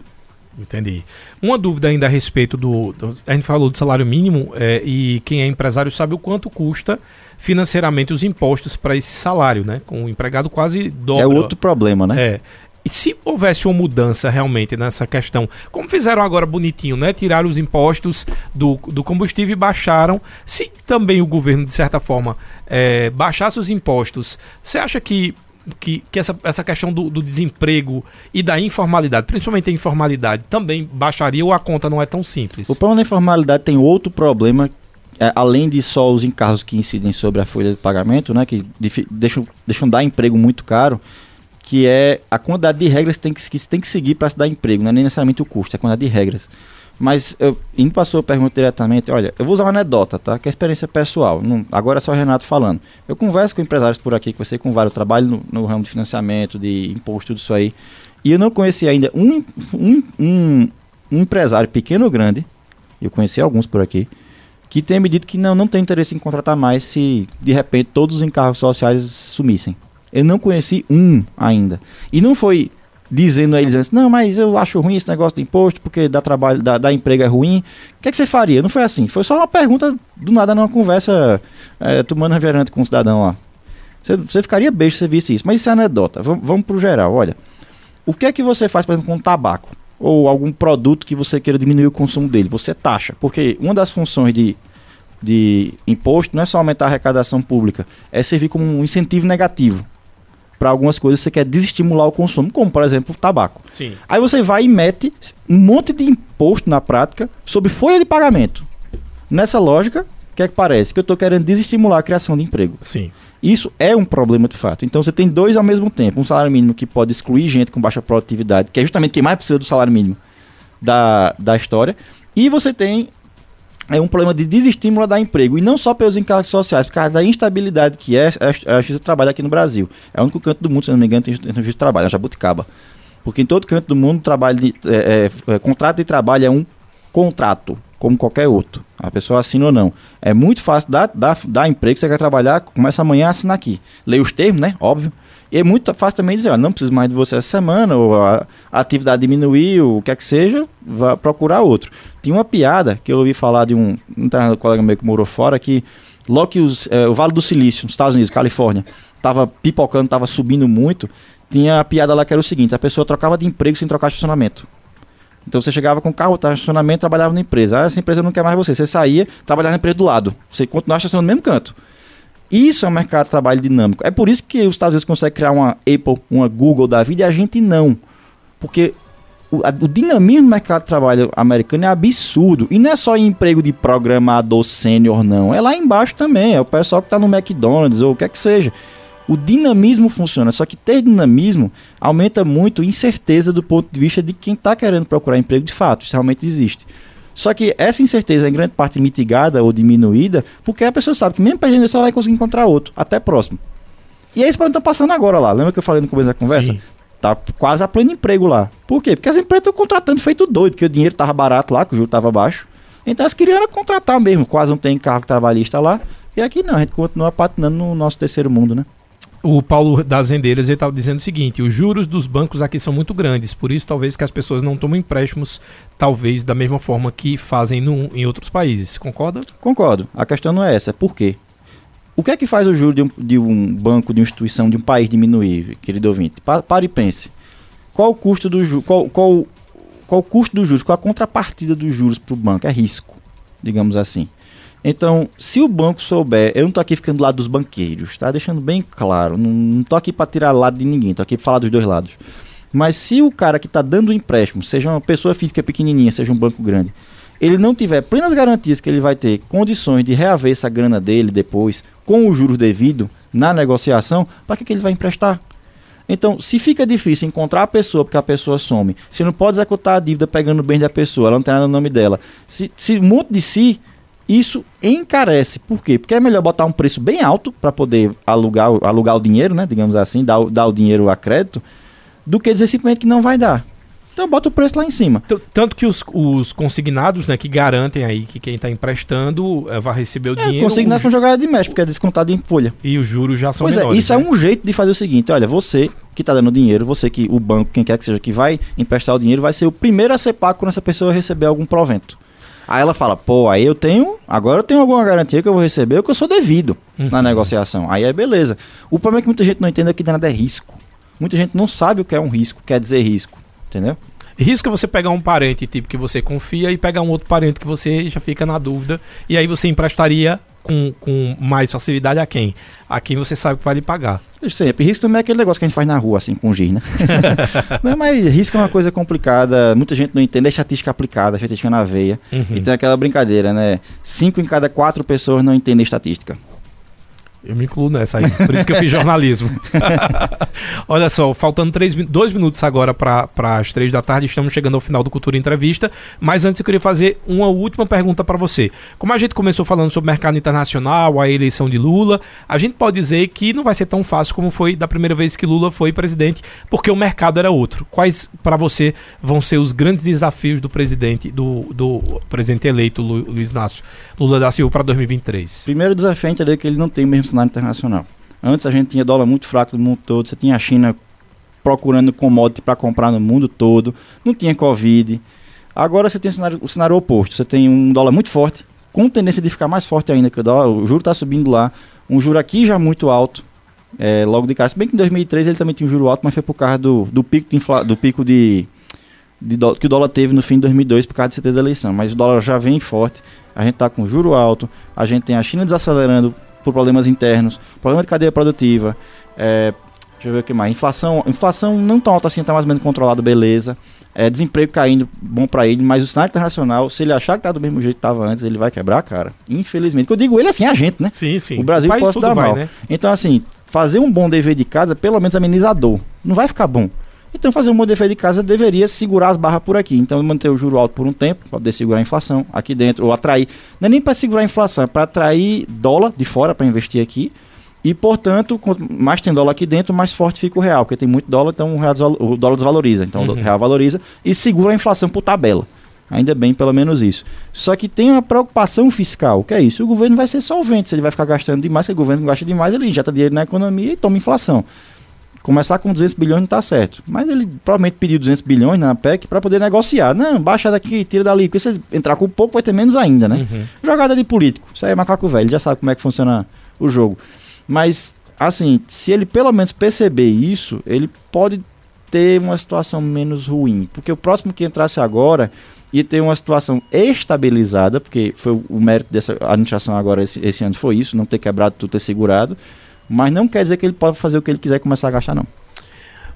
Entendi. Uma dúvida ainda a respeito do. do a gente falou do salário mínimo é, e quem é empresário sabe o quanto custa financeiramente os impostos para esse salário, né? Com o empregado quase dobra. É outro problema, né? É. E se houvesse uma mudança realmente nessa questão, como fizeram agora bonitinho, né? Tiraram os impostos do, do combustível e baixaram. Se também o governo, de certa forma, é, baixasse os impostos, você acha que que, que essa, essa questão do, do, desemprego e da informalidade, principalmente a informalidade, também baixaria ou a conta não é tão simples? O problema da informalidade tem outro problema é, além de só os encargos que incidem sobre a folha de pagamento, né, que deixam, deixam dar emprego muito caro, que é a quantidade de regras que tem que, que tem que seguir para se dar emprego, não é nem necessariamente o custo, é a quantidade de regras. Mas eu, indo para a sua pergunta diretamente, olha, eu vou usar uma anedota, tá? Que é experiência pessoal. Não, agora é só o Renato falando. Eu converso com empresários por aqui você com vários trabalho no, no, ramo de financiamento, de imposto, tudo isso aí. E eu não conheci ainda um, um, um, um empresário pequeno ou grande, eu conheci alguns por aqui, que tenha me dito que não, não tem interesse em contratar mais se de repente todos os encargos sociais sumissem. Eu não conheci um ainda. E não foi dizendo a eles antes, não, mas eu acho ruim esse negócio de imposto, porque dá trabalho, dá, emprego é ruim. O que, é que você faria? Não foi assim. Foi só uma pergunta do nada numa conversa é, tomando refrigerante com um cidadão lá. Você, você ficaria beijo se você visse isso. Mas isso é anedota. Vamos, vamos pro geral. Olha, o que é que você faz, por exemplo, com tabaco? Ou algum produto que você queira diminuir o consumo dele? Você taxa. Porque uma das funções de, de imposto não é só aumentar a arrecadação pública, é servir como um incentivo negativo para algumas coisas você quer desestimular o consumo, como por exemplo o tabaco. Sim. Aí você vai e mete um monte de imposto na prática sobre folha de pagamento. Nessa lógica, o que é que parece? Que eu estou querendo desestimular a criação de emprego. Sim. Isso é um problema de fato. Então você tem dois ao mesmo tempo. Um salário mínimo que pode excluir gente com baixa produtividade, que é justamente quem mais precisa do salário mínimo da, da história. E você tem é um problema de desestímulo a dar emprego. E não só pelos encargos sociais, por causa da instabilidade que é a justiça de trabalho aqui no Brasil. É o único canto do mundo, se não me engano, tem justiça de trabalho, é Jabuticaba. Porque em todo canto do mundo, trabalho de, é, é, é, contrato de trabalho é um contrato, como qualquer outro. A pessoa assina ou não. É muito fácil dar, dar, dar emprego, você quer trabalhar, começa amanhã a assinar aqui. Leia os termos, né? Óbvio. E é muito fácil também dizer, ó, não preciso mais de você essa semana, ou a, a atividade diminuiu, o que é que seja, vá procurar outro. Tinha uma piada que eu ouvi falar de um, um colega meu que morou fora, que logo que os, é, o Vale do Silício, nos Estados Unidos, Califórnia, estava pipocando, estava subindo muito, tinha a piada lá que era o seguinte, a pessoa trocava de emprego sem trocar estacionamento. Então você chegava com o carro, estava estacionamento, trabalhava na empresa. Ah, essa empresa não quer mais você. Você saía, trabalhava na empresa do lado. Você continuava estacionando no mesmo canto. Isso é um mercado de trabalho dinâmico. É por isso que os Estados Unidos conseguem criar uma Apple, uma Google da vida e a gente não. Porque o, a, o dinamismo do mercado de trabalho americano é absurdo. E não é só em emprego de programador sênior, não. É lá embaixo também. É o pessoal que está no McDonald's ou o que é que seja. O dinamismo funciona, só que ter dinamismo aumenta muito a incerteza do ponto de vista de quem está querendo procurar emprego de fato. Isso realmente existe. Só que essa incerteza é em grande parte mitigada ou diminuída, porque a pessoa sabe que mesmo perdendo isso, ela vai conseguir encontrar outro, até próximo. E é isso que está passando agora lá. Lembra que eu falei no começo da conversa? Sim. Tá quase a pleno emprego lá. Por quê? Porque as empresas estão contratando feito doido, porque o dinheiro estava barato lá, que o juro estava baixo. Então elas queriam contratar mesmo, quase não tem cargo trabalhista lá. E aqui não, a gente continua patinando no nosso terceiro mundo, né? O Paulo das Rendeiras estava dizendo o seguinte: os juros dos bancos aqui são muito grandes, por isso talvez que as pessoas não tomem empréstimos, talvez da mesma forma que fazem no, em outros países. Concorda? Concordo. A questão não é essa. Por quê? O que é que faz o juro de um, de um banco, de uma instituição, de um país diminuir, querido ouvinte? Pa, pare e pense. Qual o custo do juros? Qual, qual, qual o custo dos juros? Qual a contrapartida dos juros para o banco? É risco, digamos assim. Então, se o banco souber, eu não tô aqui ficando do lado dos banqueiros, tá? Deixando bem claro, não, tô aqui para tirar lado de ninguém, tô aqui para falar dos dois lados. Mas se o cara que está dando o empréstimo, seja uma pessoa física pequenininha, seja um banco grande, ele não tiver plenas garantias que ele vai ter condições de reaver essa grana dele depois, com o juros devido na negociação, para que, que ele vai emprestar? Então, se fica difícil encontrar a pessoa porque a pessoa some, se não pode executar a dívida pegando o bem da pessoa, ela não tem nada no nome dela, se, se muito de si, isso encarece. Por quê? Porque é melhor botar um preço bem alto para poder alugar, alugar o dinheiro, né? Digamos assim, dar, dar o dinheiro a crédito, do que dizer simplesmente que não vai dar. Então bota o preço lá em cima. Tanto que os, os consignados, né, que garantem aí que quem está emprestando é, vai receber o é, dinheiro. Consignados são jogadas de mexe, porque é descontado em folha. E os juros já são pois menores. É, isso é né? é um jeito de fazer o seguinte: olha, você que está dando dinheiro, você que o banco, quem quer que seja, que vai emprestar o dinheiro, vai ser o primeiro a ser pago quando essa pessoa receber algum provento. Aí ela fala, pô, aí eu tenho, agora eu tenho alguma garantia que eu vou receber, que eu sou devido uhum. na negociação. Aí é beleza. O problema é que muita gente não entende que nada é risco. Muita gente não sabe o que é um risco, quer dizer risco, entendeu? Risco é você pegar um parente tipo que você confia e pegar um outro parente que você já fica na dúvida e aí você emprestaria com, com mais facilidade a quem? A quem você sabe que vai lhe pagar. Sempre. Risco também é aquele negócio que a gente faz na rua, assim, com giz, né? não, mas risco é uma coisa complicada, muita gente não entende, é estatística aplicada, estatística na veia. Uhum. E tem aquela brincadeira, né? Cinco em cada quatro pessoas não entendem estatística. Eu me incluo nessa aí, por isso que eu fiz jornalismo. Olha só, faltando três, dois minutos agora para as três da tarde, estamos chegando ao final do Cultura Entrevista. Mas antes eu queria fazer uma última pergunta para você. Como a gente começou falando sobre mercado internacional, a eleição de Lula, a gente pode dizer que não vai ser tão fácil como foi da primeira vez que Lula foi presidente, porque o mercado era outro. Quais para você vão ser os grandes desafios do presidente, do, do presidente eleito Luiz Inácio Lula da Silva para 2023? Primeiro desafio é entender que ele não tem o mesmo cenário internacional. Antes a gente tinha dólar muito fraco no mundo todo, você tinha a China procurando commodity para comprar no mundo todo, não tinha Covid. Agora você tem o cenário, o cenário oposto, você tem um dólar muito forte, com tendência de ficar mais forte ainda, que o, dólar, o juro está subindo lá, um juro aqui já muito alto, é, logo de cara. Se bem que em 2003 ele também tinha um juro alto, mas foi por causa do, do pico de, infla, do pico de, de do, que o dólar teve no fim de 2002 por causa de certeza da eleição. Mas o dólar já vem forte, a gente está com juro alto, a gente tem a China desacelerando por problemas internos, problema de cadeia produtiva, é, deixa eu ver o que mais, inflação, inflação não tão alta assim, está mais ou menos controlado, beleza, é, desemprego caindo, bom para ele, mas o cenário internacional, se ele achar que tá do mesmo jeito que estava antes, ele vai quebrar, cara, infelizmente, eu digo ele assim, a gente, né? Sim, sim. O Brasil o pode dar vai, mal. Né? Então assim, fazer um bom dever de casa, pelo menos amenizador, não vai ficar bom. Então, fazer um bom defeito de casa deveria segurar as barras por aqui. Então, manter o juro alto por um tempo, para poder segurar a inflação aqui dentro, ou atrair. Não é nem para segurar a inflação, é para atrair dólar de fora para investir aqui. E, portanto, quanto mais tem dólar aqui dentro, mais forte fica o real, porque tem muito dólar, então o, real, o dólar desvaloriza. Então, uhum. o real valoriza e segura a inflação por tabela. Ainda bem, pelo menos isso. Só que tem uma preocupação fiscal, que é isso. O governo vai ser solvente, se ele vai ficar gastando demais, se o governo gasta demais, ele injeta dinheiro na economia e toma inflação. Começar com 200 bilhões não está certo. Mas ele provavelmente pediu 200 bilhões na PEC para poder negociar. Não, baixa daqui, tira dali. Porque se ele entrar com pouco, vai ter menos ainda, né? Uhum. Jogada de político. Isso aí é macaco velho, já sabe como é que funciona o jogo. Mas, assim, se ele pelo menos perceber isso, ele pode ter uma situação menos ruim. Porque o próximo que entrasse agora ia ter uma situação estabilizada, porque foi o mérito dessa administração agora esse, esse ano foi isso, não ter quebrado tudo, ter segurado mas não quer dizer que ele pode fazer o que ele quiser e começar a gastar, não.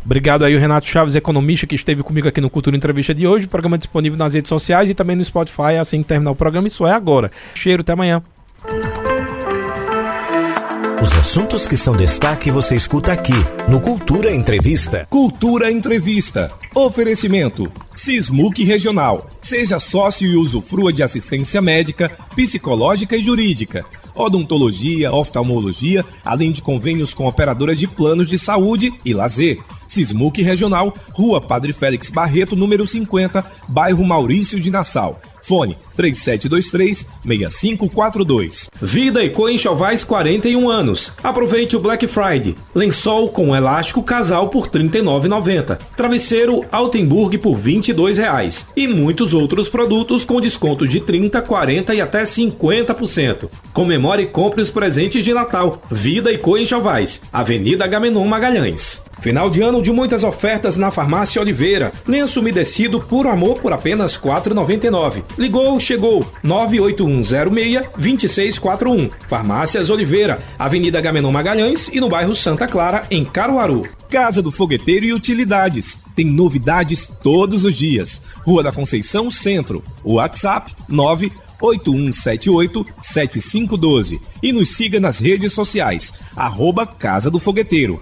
Obrigado aí o Renato Chaves, economista, que esteve comigo aqui no Cultura Entrevista de hoje. O programa é disponível nas redes sociais e também no Spotify assim que terminar o programa. Isso é agora. Cheiro, até amanhã. Os assuntos que são destaque você escuta aqui no Cultura Entrevista. Cultura Entrevista. Oferecimento. Sismuc Regional. Seja sócio e usufrua de assistência médica, psicológica e jurídica odontologia, oftalmologia, além de convênios com operadoras de planos de saúde e lazer. Sismuc Regional, Rua Padre Félix Barreto, número 50, bairro Maurício de Nassau. Fone 3723-6542. Vida Eco Enxovais 41 anos. Aproveite o Black Friday. Lençol com elástico casal por R$ 39,90. Travesseiro Altenburg por R$ 22,00. E muitos outros produtos com descontos de 30, 40 e até 50%. Comemore e compre os presentes de Natal. Vida Eco Enxovais. Avenida Gamenon Magalhães. Final de ano de muitas ofertas na Farmácia Oliveira. Lenço umedecido por amor por apenas R$ 4,99. Ligou, chegou. 98106-2641. Farmácias Oliveira, Avenida Gamenon Magalhães e no bairro Santa Clara, em Caruaru. Casa do Fogueteiro e Utilidades. Tem novidades todos os dias. Rua da Conceição Centro. WhatsApp 9 8178-7512 e nos siga nas redes sociais, arroba Casa do Fogueteiro.